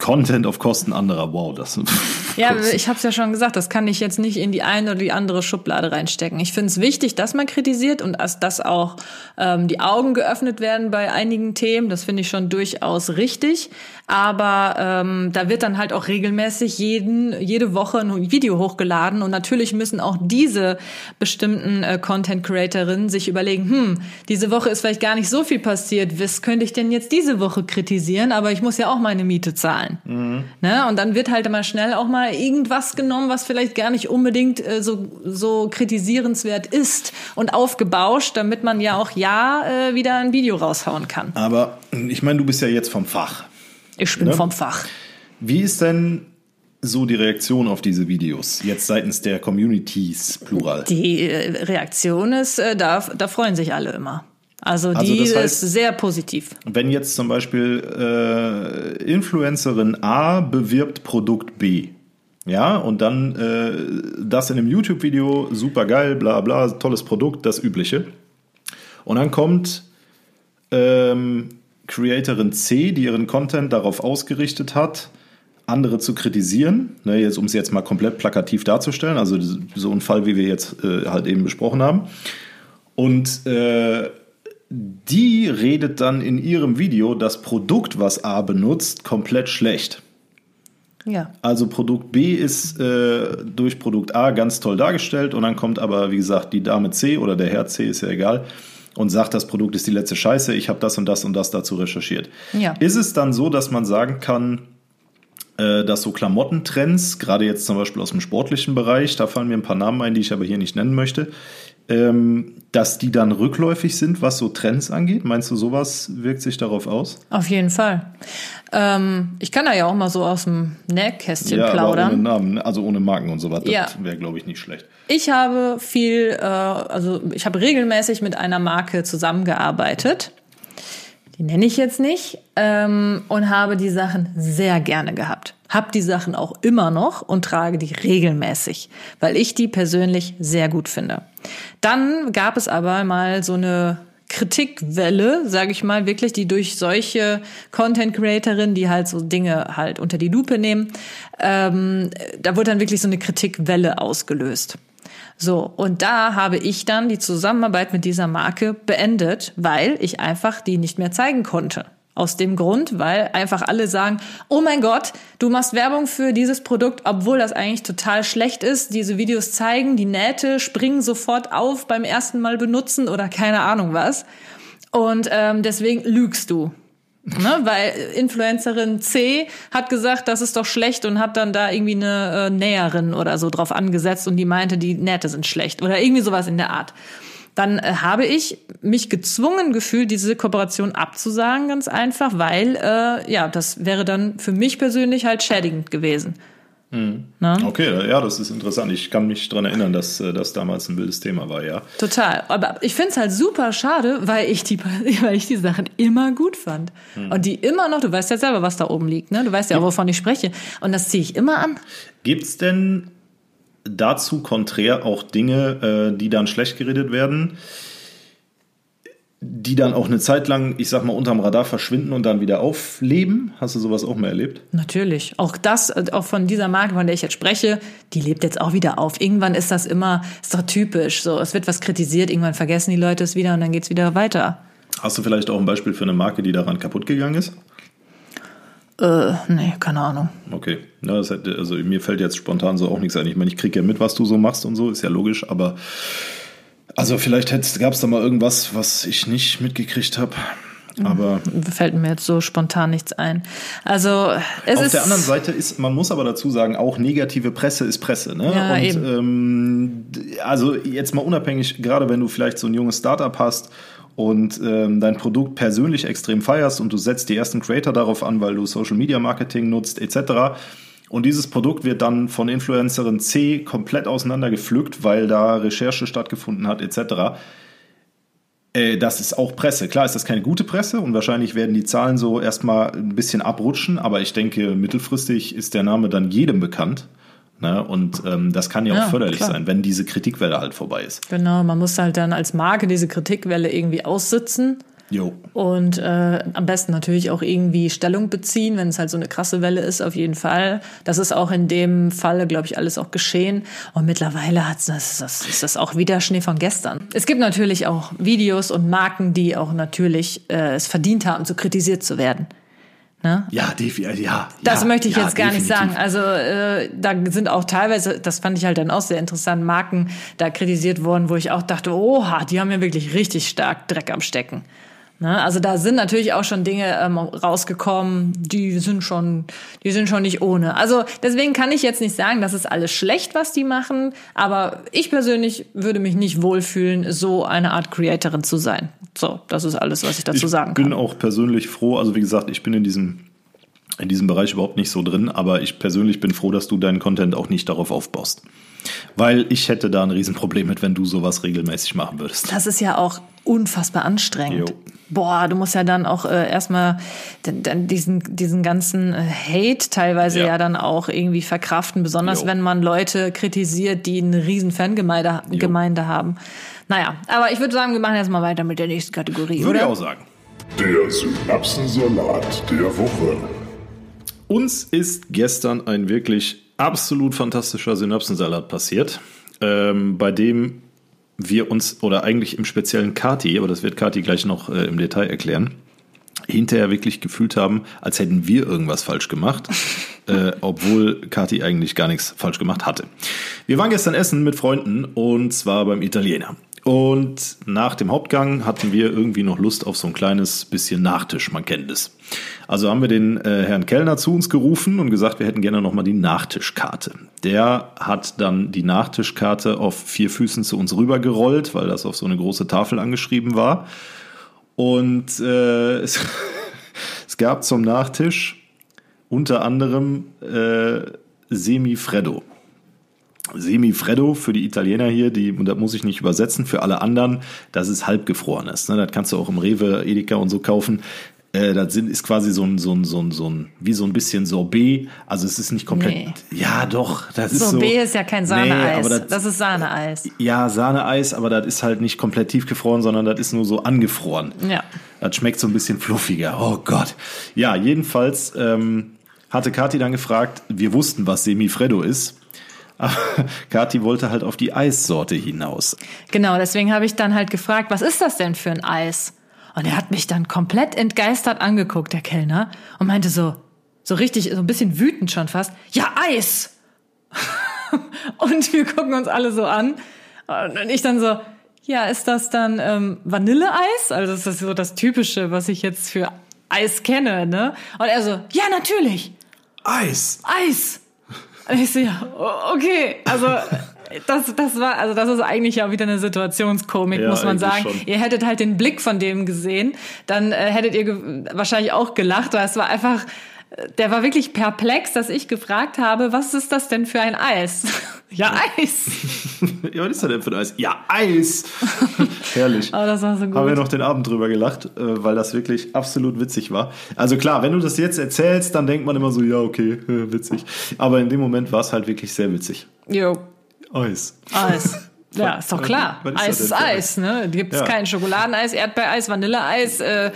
Content auf Kosten anderer. Wow, das. Ja, ich habe es ja schon gesagt, das kann ich jetzt nicht in die eine oder die andere Schublade reinstecken. Ich finde es wichtig, dass man kritisiert und dass, dass auch ähm, die Augen geöffnet werden bei einigen Themen. Das finde ich schon durchaus richtig. Aber ähm, da wird dann halt auch regelmäßig jeden, jede Woche ein Video hochgeladen und natürlich müssen auch diese bestimmten äh, Content Creatorinnen sich überlegen, hm, diese Woche ist vielleicht gar nicht so viel passiert. Was könnte ich denn jetzt diese Woche kritisieren? Aber ich muss ja auch meine Miete zahlen. Ne? Und dann wird halt immer schnell auch mal irgendwas genommen, was vielleicht gar nicht unbedingt äh, so, so kritisierenswert ist und aufgebauscht, damit man ja auch ja äh, wieder ein Video raushauen kann. Aber ich meine, du bist ja jetzt vom Fach. Ich bin Ne? vom Fach. Wie ist denn so die Reaktion auf diese Videos? Jetzt seitens der Communities, plural. Die äh, Reaktion ist, äh, da, da freuen sich alle immer. Also Also die das heißt- ist sehr positiv. Wenn jetzt zum Beispiel äh, Influencerin A bewirbt Produkt B, ja, und dann äh, das in einem YouTube-Video, super geil, bla bla, tolles Produkt, das Übliche. Und dann kommt ähm, Creatorin C, die ihren Content darauf ausgerichtet hat, andere zu kritisieren, ne, jetzt, um es jetzt mal komplett plakativ darzustellen, also so ein Fall, wie wir jetzt äh, halt eben besprochen haben. Und äh, die redet dann in ihrem Video das Produkt, was A benutzt, komplett schlecht. Ja. Also Produkt B ist äh, durch Produkt A ganz toll dargestellt und dann kommt aber, wie gesagt, die Dame C oder der Herr C, ist ja egal, und sagt, das Produkt ist die letzte Scheiße, ich habe das und das und das dazu recherchiert. Ja. Ist es dann so, dass man sagen kann, äh, dass so Klamottentrends, gerade jetzt zum Beispiel aus dem sportlichen Bereich, da fallen mir ein paar Namen ein, die ich aber hier nicht nennen möchte, ähm, dass die dann rückläufig sind, was so Trends angeht? Meinst du, sowas wirkt sich darauf aus? Auf jeden Fall. Ähm, ich kann da ja auch mal so aus dem Nähkästchen aber ohne plaudern. Namen, ne? also ohne Marken und so was. Ja. Das wäre, glaube ich, nicht schlecht. Ich habe viel, äh, also ich habe regelmäßig mit einer Marke zusammengearbeitet. Die nenne ich jetzt nicht ähm, und habe die Sachen sehr gerne gehabt. Hab die Sachen auch immer noch und trage die regelmäßig, weil ich die persönlich sehr gut finde. Dann gab es aber mal so eine Kritikwelle, sage ich mal, wirklich, die durch solche Content Creatorinnen, die halt so Dinge halt unter die Lupe nehmen, ähm, da wurde dann wirklich so eine Kritikwelle ausgelöst. So, und da habe ich dann die Zusammenarbeit mit dieser Marke beendet, weil ich einfach die nicht mehr zeigen konnte. Aus dem Grund, weil einfach alle sagen, oh mein Gott, du machst Werbung für dieses Produkt, obwohl das eigentlich total schlecht ist. Diese Videos zeigen, die Nähte springen sofort auf beim ersten Mal benutzen oder keine Ahnung was. Und ähm, deswegen lügst du. Ne, weil Influencerin C hat gesagt, das ist doch schlecht und hat dann da irgendwie eine äh, Näherin oder so drauf angesetzt und die meinte, die Nähte sind schlecht oder irgendwie sowas in der Art. Dann äh, habe ich mich gezwungen gefühlt, diese Kooperation abzusagen, ganz einfach, weil äh, ja, das wäre dann für mich persönlich halt schädigend gewesen. Ne? Okay, ja, das ist interessant. Ich kann mich daran erinnern, dass äh, das damals ein wildes Thema war, ja. Total. Aber ich finde es halt super schade, weil ich die, weil ich die Sachen immer gut fand. Hm. Und die immer noch, du weißt ja selber, was da oben liegt, ne? Du weißt ja auch, wovon ich spreche. Und das ziehe ich immer an. Gibt's denn dazu konträr auch Dinge, äh, die dann schlecht geredet werden, die dann auch eine Zeit lang, ich sag mal, unterm Radar verschwinden und dann wieder aufleben? Hast du sowas auch mal erlebt? Natürlich. Auch das, äh, auch von dieser Marke, von der ich jetzt spreche, die lebt jetzt auch wieder auf. Irgendwann ist das immer, ist doch typisch. So, es wird was kritisiert, irgendwann vergessen die Leute es wieder und dann geht's wieder weiter. Hast du vielleicht auch ein Beispiel für eine Marke, die daran kaputt gegangen ist? Äh, nee, keine Ahnung. Okay, ja, hätte, also mir fällt jetzt spontan so auch nichts ein. Ich meine, ich kriege ja mit, was du so machst und so, ist ja logisch, aber also vielleicht gab es da mal irgendwas, was ich nicht mitgekriegt habe. Aber Fällt mir jetzt so spontan nichts ein. Also es auf ist der anderen Seite ist, man muss aber dazu sagen, auch negative Presse ist Presse. Ne? Ja, und eben. Ähm, also jetzt mal unabhängig, gerade wenn du vielleicht so ein junges Startup hast und ähm, dein Produkt persönlich extrem feierst und du setzt die ersten Creator darauf an, weil du Social Media Marketing nutzt etc. Und dieses Produkt wird dann von Influencerin C komplett auseinandergepflückt, weil da Recherche stattgefunden hat etc. Äh, das ist auch Presse. Klar ist das keine gute Presse und wahrscheinlich werden die Zahlen so erstmal ein bisschen abrutschen, aber ich denke, mittelfristig ist der Name dann jedem bekannt. Ne? Und ähm, das kann ja auch Ja, förderlich klar. sein, wenn diese Kritikwelle halt vorbei ist. Genau, man muss halt dann als Marke diese Kritikwelle irgendwie aussitzen Jo. und äh, am besten natürlich auch irgendwie Stellung beziehen, wenn es halt so eine krasse Welle ist, auf jeden Fall. Das ist auch in dem Falle, glaube ich, alles auch geschehen. Und mittlerweile hat's, das, das ist das auch wieder Schnee von gestern. Es gibt natürlich auch Videos und Marken, die auch natürlich äh, es verdient haben, so kritisiert zu werden. Ne? Ja, defi- ja. Das ja, möchte ich ja, jetzt gar nicht definitiv. sagen. Also äh, da sind auch teilweise, das fand ich halt dann auch sehr interessant, Marken da kritisiert worden, wo ich auch dachte, oha, die haben ja wirklich richtig stark Dreck am Stecken. Ne? Also da sind natürlich auch schon Dinge ähm, rausgekommen, die sind schon, die sind schon nicht ohne. Also deswegen kann ich jetzt nicht sagen, das ist alles schlecht, was die machen, aber ich persönlich würde mich nicht wohlfühlen, so eine Art Creatorin zu sein. So, das ist alles, was ich dazu sagen ich bin kann. auch persönlich froh, also wie gesagt, ich bin in diesem, in diesem Bereich überhaupt nicht so drin, aber ich persönlich bin froh, dass du deinen Content auch nicht darauf aufbaust. Weil ich hätte da ein Riesenproblem mit, wenn du sowas regelmäßig machen würdest. Das ist ja auch unfassbar anstrengend. Jo. Boah, du musst ja dann auch äh, erstmal diesen, diesen ganzen äh, Hate teilweise ja. Ja. dann auch irgendwie verkraften, besonders Jo. wenn man Leute kritisiert, die eine riesen Fangemeinde Gemeinde haben. Naja, aber ich würde sagen, wir machen jetzt mal weiter mit der nächsten Kategorie, Würde ich auch sagen. Der Synapsensalat der Woche. Uns ist gestern ein wirklich absolut fantastischer Synapsensalat passiert, ähm, bei dem wir uns, oder eigentlich im speziellen Kati, aber das wird Kati gleich noch äh, im Detail erklären, hinterher wirklich gefühlt haben, als hätten wir irgendwas falsch gemacht, äh, obwohl Kati eigentlich gar nichts falsch gemacht hatte. Wir waren gestern essen mit Freunden und zwar beim Italiener. Und nach dem Hauptgang hatten wir irgendwie noch Lust auf so ein kleines bisschen Nachtisch, man kennt es. Also haben wir den äh, Herrn Kellner zu uns gerufen und gesagt, wir hätten gerne nochmal die Nachtischkarte. Der hat dann die Nachtischkarte auf vier Füßen zu uns rübergerollt, weil das auf so eine große Tafel angeschrieben war. Und äh, es, es gab zum Nachtisch unter anderem äh, Semifreddo. Semifreddo für die Italiener hier, die, und das muss ich nicht übersetzen, für alle anderen, das ist halbgefrorenes. Ne? Das kannst du auch im Rewe, Edeka und so kaufen. Äh, das sind, ist quasi so ein, so ein, so ein, so ein, wie so ein bisschen Sorbet. Also es ist nicht komplett. Nee. Ja, doch, das ist so. Sorbet ist ja kein Sahneeis. aber das- das ist Sahneeis. Ja, Sahneeis, aber das ist halt nicht komplett tiefgefroren, sondern das ist nur so angefroren. Ja. Das schmeckt so ein bisschen fluffiger. Oh Gott. Ja, jedenfalls ähm, hatte Kathi dann gefragt, wir wussten, was Semifreddo ist. Aber Kathi wollte halt auf die Eissorte hinaus. Genau, deswegen habe ich dann halt gefragt, was ist das denn für ein Eis? Und er hat mich dann komplett entgeistert angeguckt, der Kellner, und meinte so, so richtig, so ein bisschen wütend schon fast, ja, Eis! und wir gucken uns alle so an. Und ich dann so, ja, ist das dann ähm, Vanilleeis? Also das ist so das Typische, was ich jetzt für Eis kenne, ne? Und er so, ja, natürlich, Eis! Eis! Und ich so, ja, okay. Also das, das war, also das ist eigentlich ja wieder eine Situationskomik, Ja, muss man sagen. schon. Ihr hättet halt den Blick von dem gesehen, dann äh, hättet ihr wahrscheinlich auch gelacht, weil es war einfach, der war wirklich perplex, dass ich gefragt habe, was ist das denn für ein Eis? ja, Eis. Ja, was ist denn für ein Eis? Ja, Eis! Herrlich. Aber das war so gut. Haben wir noch den Abend drüber gelacht, äh, weil das wirklich absolut witzig war. Also klar, wenn du das jetzt erzählst, dann denkt man immer so, ja, okay, witzig. Aber in dem Moment war es halt wirklich sehr witzig. Jo, Eis. Eis. Ja, ist doch klar. Was Eis ist Eis, ne? Gibt es Ja. kein Schokoladeneis, Erdbeereis, Vanilleeis, äh,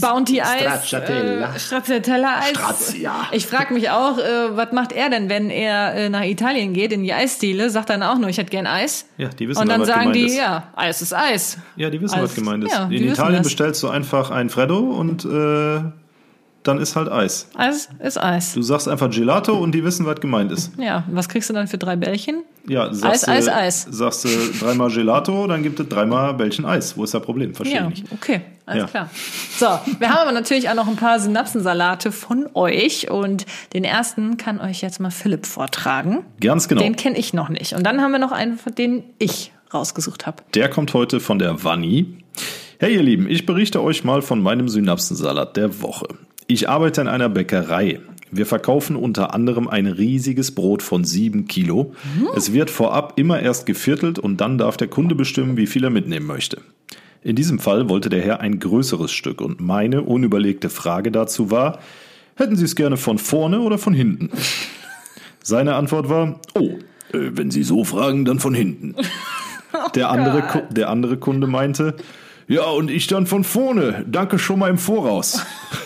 Bounty-Eis, Stracciatella. äh, Stracciatella-Eis. Strazia. Ich frage mich auch, äh, was macht er denn, wenn er äh, nach Italien geht, in die Eisdiele, sagt dann auch nur, ich hätte gern Eis. Ja, die wissen Und dann aber, was sagen gemeint die, ist. ja, Eis ist Eis. Ja, die wissen, Eis- was gemeint ist. ja, in Italien das. bestellst du einfach ein Freddo und äh, dann ist halt Eis. Eis ist Eis. Du sagst einfach Gelato und die wissen, was gemeint ist. Ja, was kriegst du dann für drei Bällchen? Ja, sagst Eis, du, Eis, Eis. Sagst du dreimal Gelato, dann gibt es dreimal Bällchen Eis. Wo ist das Problem? Verstehe Ja, ich nicht. okay, alles Ja. klar. So, wir haben aber natürlich auch noch ein paar Synapsensalate von euch und den ersten kann euch jetzt mal Philipp vortragen. Ganz genau. Den kenne ich noch nicht. Und dann haben wir noch einen, von den ich rausgesucht habe. Der kommt heute von der Vanni. Hey ihr Lieben, ich berichte euch mal von meinem Synapsensalat der Woche. Ich arbeite in einer Bäckerei. Wir verkaufen unter anderem ein riesiges Brot von sieben Kilo. Es wird vorab immer erst geviertelt und dann darf der Kunde bestimmen, wie viel er mitnehmen möchte. In diesem Fall wollte der Herr ein größeres Stück und meine unüberlegte Frage dazu war, hätten Sie es gerne von vorne oder von hinten? Seine Antwort war, oh, äh, wenn Sie so fragen, dann von hinten. Der andere, Ku- der andere Kunde meinte, ja, und ich dann von vorne. Danke schon mal im Voraus.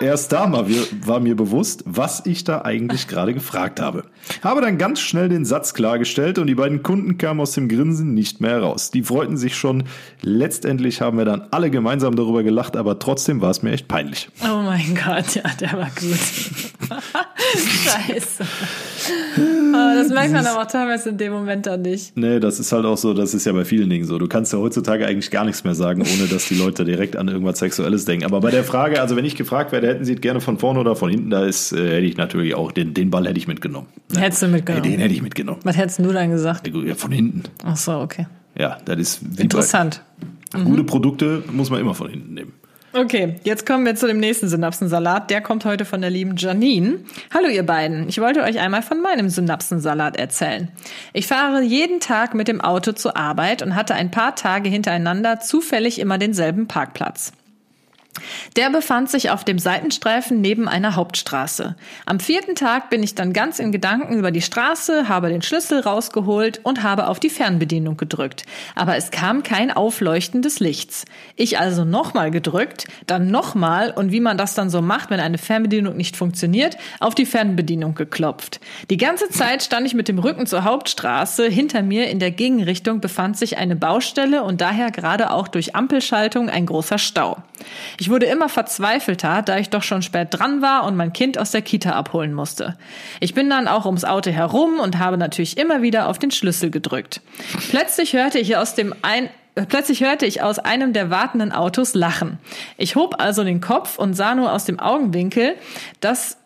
Erst da mal wir- war mir bewusst, was ich da eigentlich gerade gefragt habe. Habe dann ganz schnell den Satz klargestellt und die beiden Kunden kamen aus dem Grinsen nicht mehr heraus. Die freuten sich schon. Letztendlich haben wir dann alle gemeinsam darüber gelacht, aber trotzdem war es mir echt peinlich. Oh mein Gott, ja, der war gut. Scheiße. Aber das merkt man aber auch teilweise in dem Moment dann nicht. Nee, das ist halt auch so, das ist ja bei vielen Dingen so. Du kannst ja heutzutage eigentlich gar nichts mehr sagen, ohne dass die Leute direkt an irgendwas Sexuelles denken. Aber bei der Frage, also wenn ich gefragt werde, hätten Sie es gerne von vorne oder von hinten, da ist, äh, hätte ich natürlich auch, den, den Ball hätte ich mitgenommen. Hättest du mitgenommen. den hätte ich mitgenommen. Was hättest du dann gesagt? Ja, von hinten. Ach so, okay. Ja, das ist Interessant. bei gute Produkte muss man immer von hinten nehmen. Okay, jetzt kommen wir zu dem nächsten Synapsensalat. Der kommt heute von der lieben Janine. Hallo ihr beiden. Ich wollte euch einmal von meinem Synapsensalat erzählen. Ich fahre jeden Tag mit dem Auto zur Arbeit und hatte ein paar Tage hintereinander zufällig immer denselben Parkplatz. Der befand sich auf dem Seitenstreifen neben einer Hauptstraße. Am vierten Tag bin ich dann ganz in Gedanken über die Straße, habe den Schlüssel rausgeholt und habe auf die Fernbedienung gedrückt. Aber es kam kein Aufleuchten des Lichts. Ich also nochmal gedrückt, dann nochmal und wie man das dann so macht, wenn eine Fernbedienung nicht funktioniert, auf die Fernbedienung geklopft. Die ganze Zeit stand ich mit dem Rücken zur Hauptstraße. Hinter mir in der Gegenrichtung befand sich eine Baustelle und daher gerade auch durch Ampelschaltung ein großer Stau. Ich wurde immer verzweifelter, da ich doch schon spät dran war und mein Kind aus der Kita abholen musste. Ich bin dann auch ums Auto herum und habe natürlich immer wieder auf den Schlüssel gedrückt. Plötzlich hörte ich aus dem ein äh, Plötzlich hörte ich aus einem der wartenden Autos lachen. Ich hob also den Kopf und sah nur aus dem Augenwinkel, dass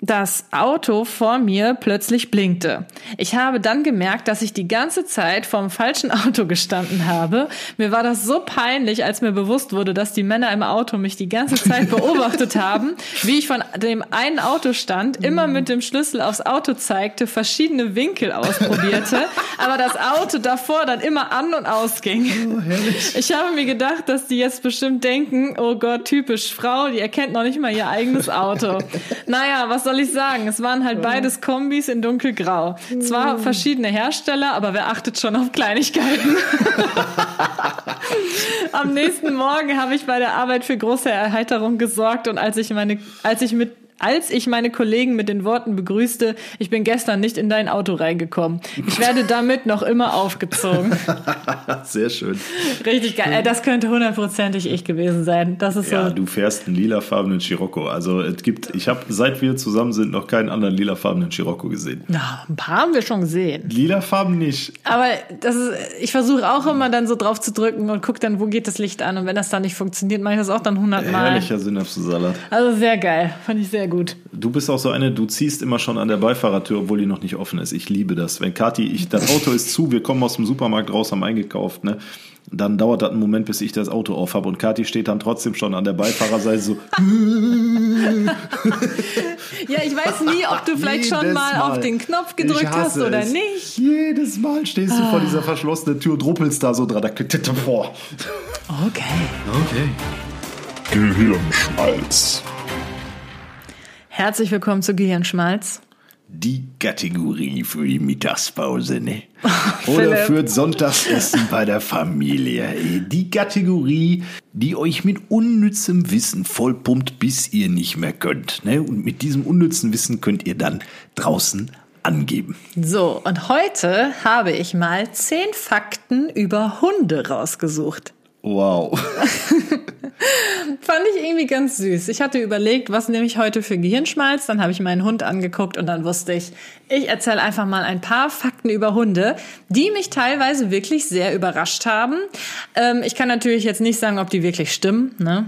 das Auto vor mir plötzlich blinkte. Ich habe dann gemerkt, dass ich die ganze Zeit vorm falschen Auto gestanden habe. Mir war das so peinlich, als mir bewusst wurde, dass die Männer im Auto mich die ganze Zeit beobachtet haben, wie ich von dem einen Auto stand, immer mit dem Schlüssel aufs Auto zeigte, verschiedene Winkel ausprobierte, aber das Auto davor dann immer an und ausging. Ich habe mir gedacht, dass die jetzt bestimmt denken, oh Gott, typisch Frau, die erkennt noch nicht mal ihr eigenes Auto. Naja, was soll ich sagen? Es waren halt beides Kombis in dunkelgrau. Zwar verschiedene Hersteller, aber wer achtet schon auf Kleinigkeiten? Am nächsten Morgen habe ich bei der Arbeit für große Erheiterung gesorgt und als ich meine, als ich mit als ich meine Kollegen mit den Worten begrüßte, ich bin gestern nicht in dein Auto reingekommen. Ich werde damit noch immer aufgezogen. Sehr schön. Richtig geil. Äh, Das könnte hundertprozentig ich gewesen sein. Das ist Ja, so. du fährst einen lilafarbenen Scirocco. Also es gibt, ich habe, seit wir zusammen sind, noch keinen anderen lilafarbenen Scirocco gesehen. Na, ein paar haben wir schon gesehen. Lilafarben nicht. Aber das ist, ich versuche auch immer dann so drauf zu drücken und guck dann, wo geht das Licht an. Und wenn das dann nicht funktioniert, mache ich das auch dann hundertmal. Herrlicher Synapsensalat. Also sehr geil. Fand ich sehr gut. Du bist auch so eine, du ziehst immer schon an der Beifahrertür, obwohl die noch nicht offen ist. Ich liebe das. Wenn Kathi, ich, das Auto ist zu, wir kommen aus dem Supermarkt raus, haben eingekauft, ne? Dann dauert das einen Moment, bis ich das Auto auf habe und Kathi steht dann trotzdem schon an der Beifahrerseite so. Ja, ich weiß nie, ob du vielleicht schon Jedes mal, auf den Knopf gedrückt hast oder es. nicht. Jedes Mal stehst du vor dieser verschlossenen Tür und ruppelst da so dran. Da vor. Okay. Okay. Gehirnschmalz. Herzlich willkommen zu Gehirnschmalz. Die Kategorie für die Mittagspause, ne? Oder Philipp. für Sonntagsessen bei der Familie. Die Kategorie, die euch mit unnützem Wissen vollpumpt, bis ihr nicht mehr könnt. Ne? Und mit diesem unnützen Wissen könnt ihr dann draußen angeben. So, und heute habe ich mal zehn Fakten über Hunde rausgesucht. Wow. Fand ich irgendwie ganz süß. Ich hatte überlegt, was nehme ich heute für Gehirnschmalz. Dann habe ich meinen Hund angeguckt und dann wusste ich, ich erzähle einfach mal ein paar Fakten über Hunde, die mich teilweise wirklich sehr überrascht haben. Ähm, ich kann natürlich jetzt nicht sagen, ob die wirklich stimmen. Ne?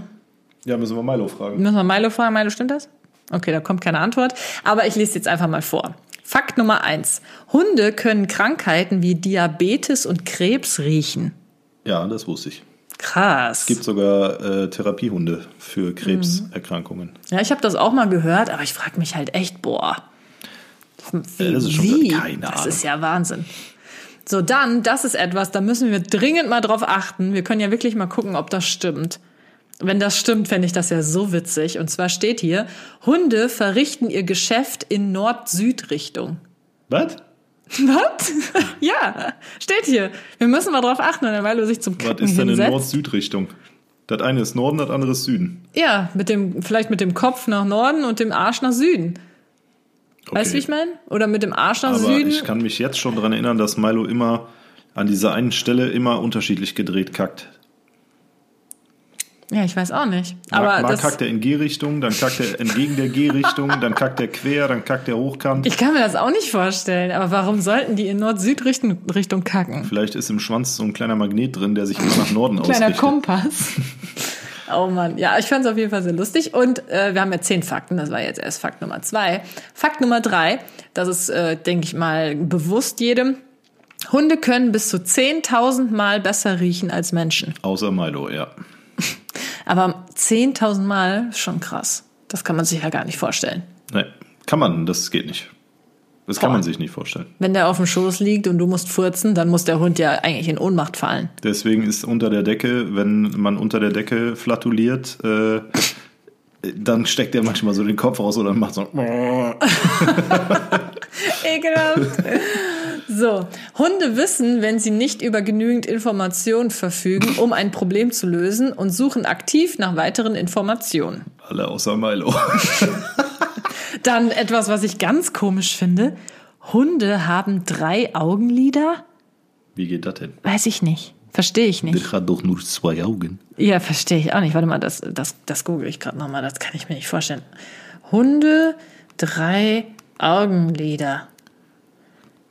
Ja, müssen wir Milo fragen. Müssen wir Milo fragen? Milo, stimmt das? Okay, da kommt keine Antwort. Aber ich lese jetzt einfach mal vor. Fakt Nummer eins. Hunde können Krankheiten wie Diabetes und Krebs riechen. Ja, das wusste ich. Krass. Es gibt sogar äh, Therapiehunde für Krebserkrankungen. Ja, ich habe das auch mal gehört, aber ich frage mich halt echt, boah. Wie, das ist schon wie? keine Das ist ja Wahnsinn. So, dann, das ist etwas, da müssen wir dringend mal drauf achten. Wir können ja wirklich mal gucken, ob das stimmt. Wenn das stimmt, fände ich das ja so witzig. Und zwar steht hier, Hunde verrichten ihr Geschäft in Nord-Süd-Richtung. Was? Was? ja, steht hier. Wir müssen mal drauf achten, weil du sich zum Was Kacken ist denn eine. Nord-Süd-Richtung? Das eine ist Norden, das andere ist Süden. Ja, mit dem, vielleicht mit dem Kopf nach Norden und dem Arsch nach Süden. Weißt du, wie ich meine? Oder mit dem Arsch nach Aber Süden. ich kann mich jetzt schon daran erinnern, dass Milo immer an dieser einen Stelle immer unterschiedlich gedreht kackt. Ja, ich weiß auch nicht. Mal, Aber mal das, kackt er in G-Richtung, dann kackt er entgegen der G-Richtung, dann kackt er quer, dann kackt er hochkant. ich kann mir das auch nicht vorstellen. Aber warum sollten die in Nord-Süd-Richtung Richtung kacken? Vielleicht ist im Schwanz so ein kleiner Magnet drin, der sich immer nach Norden Kleiner ausrichtet. Kompass. Oh Mann, ja, ich fand es auf jeden Fall sehr lustig. Und äh, wir haben ja zehn Fakten, das war jetzt erst Fakt Nummer zwei. Fakt Nummer drei, das ist, äh, denke ich mal, bewusst jedem. Hunde können bis zu 10.000 Mal besser riechen als Menschen. Außer Milo, ja. Aber 10.000 Mal schon krass. Das kann man sich ja gar nicht vorstellen. Nee, kann man, das geht nicht. Das kann Boah. man sich nicht vorstellen. Wenn der auf dem Schoß liegt und du musst furzen, dann muss der Hund ja eigentlich in Ohnmacht fallen. Deswegen ist unter der Decke, wenn man unter der Decke flatuliert, äh, dann steckt er manchmal so den Kopf raus oder macht so. Ekelhaft. So, Hunde wissen, wenn sie nicht über genügend Informationen verfügen, um ein Problem zu lösen und suchen aktiv nach weiteren Informationen. Alle außer Milo. Dann etwas, was ich ganz komisch finde. Hunde haben drei Augenlider? Wie geht das denn? Weiß ich nicht. Verstehe ich nicht. Der hat doch nur zwei Augen. Ja, verstehe ich auch nicht. Warte mal, das, das, das google ich gerade nochmal. Das kann ich mir nicht vorstellen. Hunde, drei Augenlider.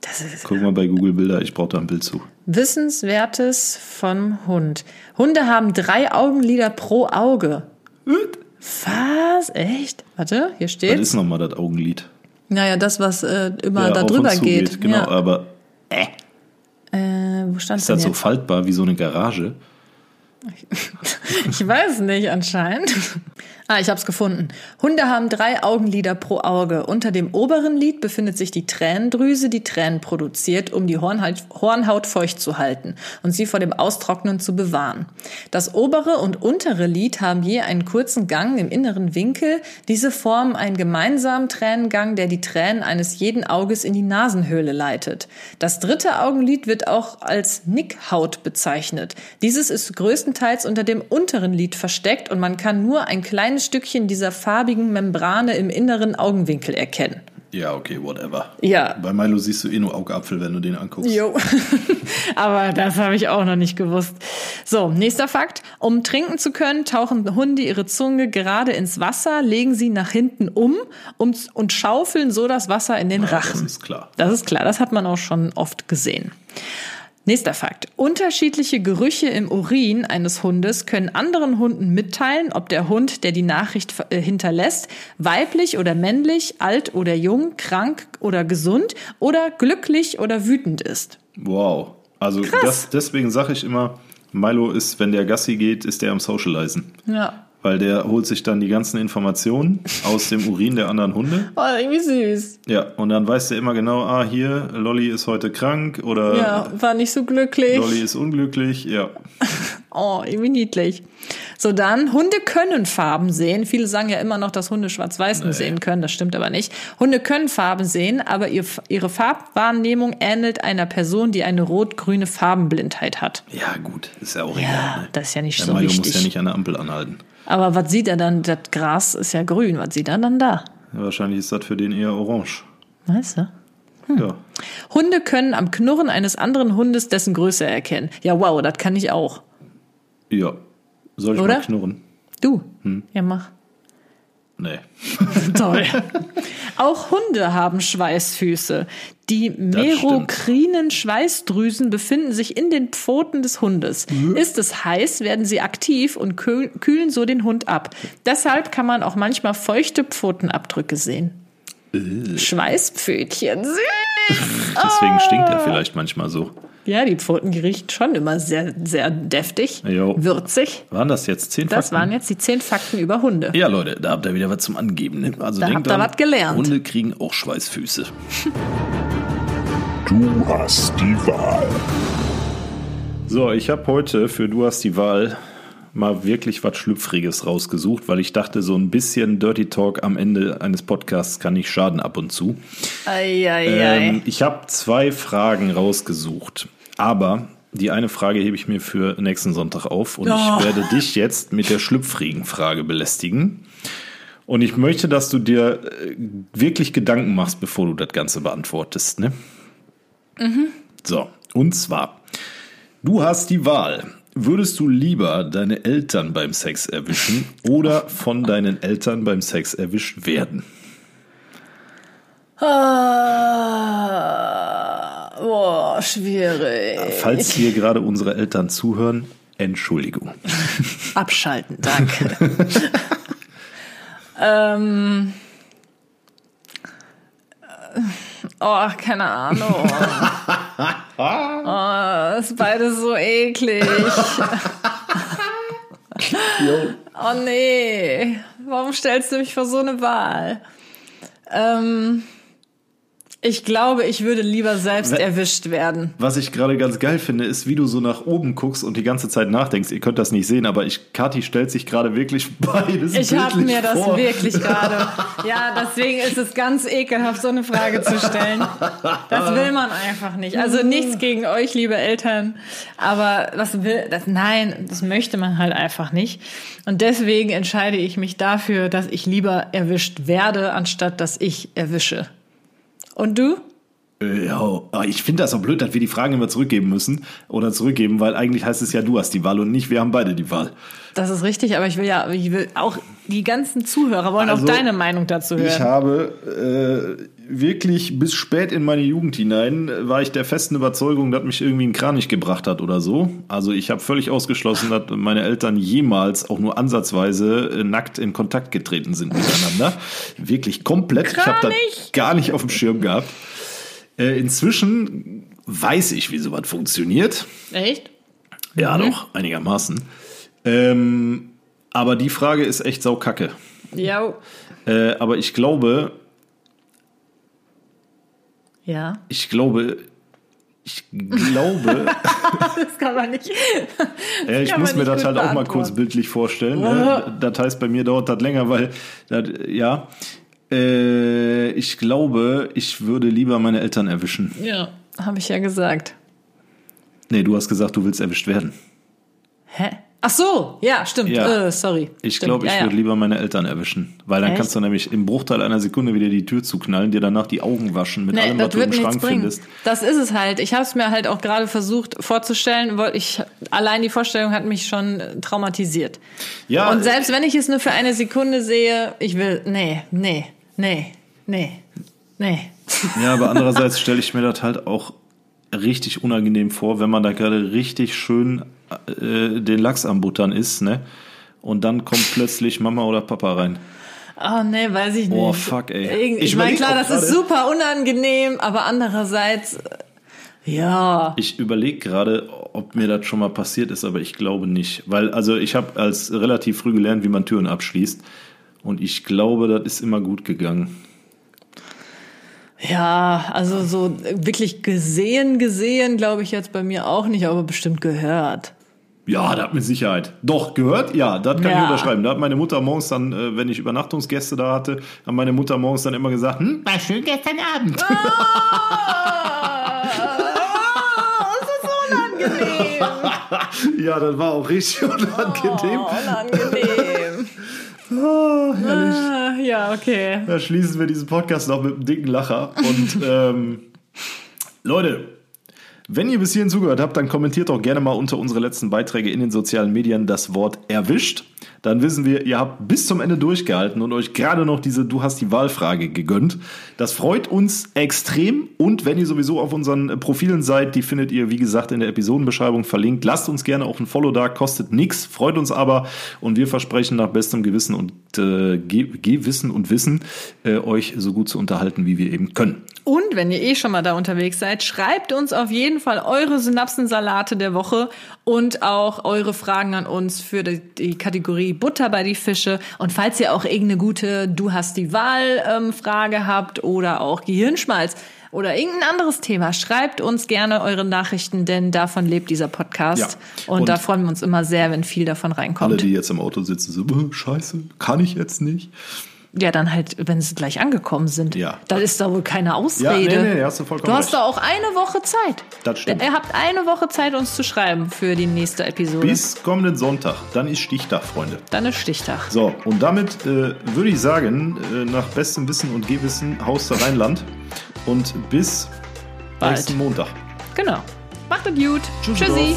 Das ist Guck mal bei Google Bilder, ich brauche da ein Bild zu. Wissenswertes vom Hund. Hunde haben drei Augenlider pro Auge. Was? Echt? Warte, hier Was steht. ist nochmal das Augenlid? Naja, das, was äh, immer Ja, da drüber zu geht. Genau, ja. aber äh, wo stand ist denn das so jetzt? faltbar wie so eine Garage? Ich weiß nicht, anscheinend. Ah, ich hab's gefunden. Hunde haben drei Augenlider pro Auge. Unter dem oberen Lid befindet sich die Tränendrüse, die Tränen produziert, um die Hornhaut, Hornhaut feucht zu halten und sie vor dem Austrocknen zu bewahren. Das obere und untere Lid haben je einen kurzen Gang im inneren Winkel. Diese formen einen gemeinsamen Tränengang, der die Tränen eines jeden Auges in die Nasenhöhle leitet. Das dritte Augenlid wird auch als Nickhaut bezeichnet. Dieses ist größtenteils unter dem unteren Lid versteckt und man kann nur ein kleines Stückchen dieser farbigen Membrane im inneren Augenwinkel erkennen. Ja, okay, whatever. Ja. Bei Milo siehst du eh nur Augapfel, wenn du den anguckst. Jo. Aber das habe ich auch noch nicht gewusst. So, nächster Fakt. Um trinken zu können, tauchen Hunde ihre Zunge gerade ins Wasser, legen sie nach hinten um und, und schaufeln so das Wasser in den Ja, Rachen. das ist klar. Das ist klar, das hat man auch schon oft gesehen. Nächster Fakt. Unterschiedliche Gerüche im Urin eines Hundes können anderen Hunden mitteilen, ob der Hund, der die Nachricht äh, hinterlässt, weiblich oder männlich, alt oder jung, krank oder gesund oder glücklich oder wütend ist. Wow. Also das, deswegen sage ich immer, Milo ist, wenn der Gassi geht, ist der am Socializen. Ja. Weil der holt sich dann die ganzen Informationen aus dem Urin der anderen Hunde. Oh, irgendwie süß. Ja, und dann weiß der immer genau, ah, hier, Lolly ist heute krank oder Ja, war nicht so glücklich. Lolly ist unglücklich. Ja. Oh, irgendwie niedlich. So dann, Hunde können Farben sehen. Viele sagen ja immer noch, dass Hunde schwarz-weiß nur sehen können. Das stimmt aber nicht. Hunde können Farben sehen, aber ihr, ihre Farbwahrnehmung ähnelt einer Person, die eine rot-grüne Farbenblindheit hat. Ja, gut, ist ja auch Ja, egal. Ne? das ist ja nicht Der so Milo wichtig. muss ja nicht an der Ampel anhalten. Aber was sieht er dann? Das Gras ist ja grün. Was sieht er dann da? Ja, wahrscheinlich ist das für den eher orange. Weißt du? Ja. Hunde können am Knurren eines anderen Hundes dessen Größe erkennen. Ja, wow, das kann ich auch. Ja. Soll ich Oder? mal knurren? Du? Hm. Ja, mach. Nee. Toll. Auch Hunde haben Schweißfüße. Die merokrinen Schweißdrüsen befinden sich in den Pfoten des Hundes. Ist es heiß, werden sie aktiv und kühl- kühlen so den Hund ab. Deshalb kann man auch manchmal feuchte Pfotenabdrücke sehen. Schweißpfötchen. Süß. Deswegen stinkt er vielleicht manchmal so. Ja, die Pfoten riechen schon immer sehr, sehr deftig, Jo. würzig. Waren das jetzt zehn Das Fakten? waren jetzt die zehn Fakten über Hunde. Ja, Leute, da habt ihr wieder was zum Angeben. Ne? Also Da denkt habt ihr was gelernt. Hunde kriegen auch Schweißfüße. Du hast die Wahl. So, ich habe heute für Du hast die Wahl mal wirklich was Schlüpfriges rausgesucht, weil ich dachte, so ein bisschen Dirty Talk am Ende eines Podcasts kann nicht schaden ab und zu. Eieiei. Ähm, ich habe zwei Fragen rausgesucht, aber die eine Frage hebe ich mir für nächsten Sonntag auf und Oh. ich werde dich jetzt mit der schlüpfrigen Frage belästigen. Und ich möchte, dass du dir äh, wirklich Gedanken machst, bevor du das Ganze beantwortest. Ne? So, und zwar, du hast die Wahl. Würdest du lieber deine Eltern beim Sex erwischen oder von deinen Eltern beim Sex erwischt werden? Ah, boah, schwierig. Falls hier gerade unsere Eltern zuhören, Entschuldigung. Abschalten, danke. ähm. äh, Oh, keine Ahnung. Oh, ist beides so eklig. Oh nee. Warum stellst du mich vor so eine Wahl? Ähm, ich glaube, ich würde lieber selbst erwischt werden. Was ich gerade ganz geil finde, ist, wie du so nach oben guckst und die ganze Zeit nachdenkst. Ihr könnt das nicht sehen, aber ich, Kathi stellt sich gerade wirklich beides Ich habe mir das vor. wirklich gerade. Ja, deswegen ist es ganz ekelhaft, so eine Frage zu stellen. Das will man einfach nicht. Also nichts gegen euch, liebe Eltern, aber was will das? Nein, das möchte man halt einfach nicht. Und deswegen entscheide ich mich dafür, dass ich lieber erwischt werde, anstatt dass ich erwische. Und du? Äh, Ja, aber ich finde das auch blöd, dass wir die Fragen immer zurückgeben müssen oder zurückgeben, weil eigentlich heißt es ja, du hast die Wahl und nicht, wir haben beide die Wahl. Das ist richtig, aber ich will ja, ich will auch die ganzen Zuhörer wollen Also, auch deine Meinung dazu hören. Ich habe äh, wirklich bis spät in meine Jugend hinein war ich der festen Überzeugung, dass mich irgendwie ein Kranich gebracht hat oder so. Also ich habe völlig ausgeschlossen, dass meine Eltern jemals auch nur ansatzweise äh, nackt in Kontakt getreten sind miteinander. Wirklich komplett. Ich habe das Kranich! gar nicht auf dem Schirm gehabt. Äh, inzwischen weiß ich, wie sowas funktioniert. Echt? Ja, doch, einigermaßen. Ähm, aber die Frage ist echt saukacke. Ja. Äh, aber ich glaube, Ja. ich glaube, ich glaube, Das kann man nicht. äh, ich muss mir das halt auch mal kurz bildlich vorstellen. Ne? Das heißt, bei mir dauert das länger, weil, das, ja, äh, ich glaube, ich würde lieber meine Eltern erwischen. Ja, habe ich ja gesagt. Nee, du hast gesagt, du willst erwischt werden. Hä? Ach so, ja, stimmt. Ja. Äh, sorry. Ich glaube, ich ja, ja. würde lieber meine Eltern erwischen. Weil dann Echt? kannst du nämlich im Bruchteil einer Sekunde wieder die Tür zuknallen, dir danach die Augen waschen mit Nee, allem, was das du im Schrank bringen. findest. Das ist es halt. Ich habe es mir halt auch gerade versucht vorzustellen. weil Ich allein die Vorstellung hat mich schon äh, traumatisiert. Ja, Und selbst wenn ich es nur für eine Sekunde sehe, ich will, nee, nee, nee, nee, nee. Ja, aber andererseits stelle ich mir das halt auch richtig unangenehm vor, wenn man da gerade richtig schön äh, den Lachs am Buttern isst, ne? Und dann kommt plötzlich Mama oder Papa rein. Oh nee, weiß ich nicht. Oh, fuck, ey. Ich, Ich meine, klar, das ist gerade- super unangenehm, aber andererseits, äh, ja. Ich überlege gerade, ob mir das schon mal passiert ist, aber ich glaube nicht. Weil, also ich habe als relativ früh gelernt, wie man Türen abschließt. Und ich glaube, das ist immer gut gegangen. Ja, also so wirklich gesehen, gesehen, glaube ich jetzt bei mir auch nicht, aber bestimmt gehört. Ja, das mit Sicherheit. Doch, gehört? Ja, das kann ich Ja. unterschreiben. Da hat meine Mutter morgens dann, äh, wenn ich Übernachtungsgäste da hatte, hat meine Mutter morgens dann immer gesagt, hm, war schön gestern Abend. das ist unangenehm. ja, das war auch richtig unangenehm. Oh, unangenehm. Ah, ja, okay. Da schließen wir diesen Podcast noch mit einem dicken Lacher. Und ähm, Leute, wenn ihr bis hierhin zugehört habt, dann kommentiert doch gerne mal unter unsere letzten Beiträge in den sozialen Medien das Wort erwischt. Dann wissen wir, ihr habt bis zum Ende durchgehalten und euch gerade noch diese Du hast die Wahlfrage gegönnt. Das freut uns extrem. Und wenn ihr sowieso auf unseren äh, Profilen seid, die findet ihr, wie gesagt, in der Episodenbeschreibung verlinkt. Lasst uns gerne auch ein Follow da, kostet nichts, freut uns aber. Und wir versprechen nach bestem Gewissen und äh, Ge Gewissen und Wissen, äh, euch so gut zu unterhalten, wie wir eben können. Und wenn ihr eh schon mal da unterwegs seid, schreibt uns auf jeden Fall eure Synapsensalate der Woche und auch eure Fragen an uns für die, die Kategorie Butter bei die Fische. Und falls ihr auch irgendeine gute Du hast die Wahl ähm, Frage habt oder auch Gehirnschmalz oder irgendein anderes Thema, schreibt uns gerne eure Nachrichten, denn davon lebt dieser Podcast. Ja. Und, Und- da freuen wir uns immer sehr, wenn viel davon Alle, reinkommt. die jetzt im Auto sitzen, so, "Bäh, scheiße, kann ich jetzt nicht. Ja, dann halt, wenn sie gleich angekommen sind. Ja. Das ist doch wohl keine Ausrede. Ja, nee, nee, hast du vollkommen Du hast recht. doch auch eine Woche Zeit. Das stimmt. Ihr habt eine Woche Zeit, uns zu schreiben für die nächste Episode. Bis kommenden Sonntag, dann ist Stichtag, Freunde. Dann ist Stichtag. So, und damit äh, würde ich sagen, äh, nach bestem Wissen und Gewissen, Haus der Rheinland. Und bis Bald. nächsten Montag. Genau. Macht es gut. Tschüssi. Tschüssi.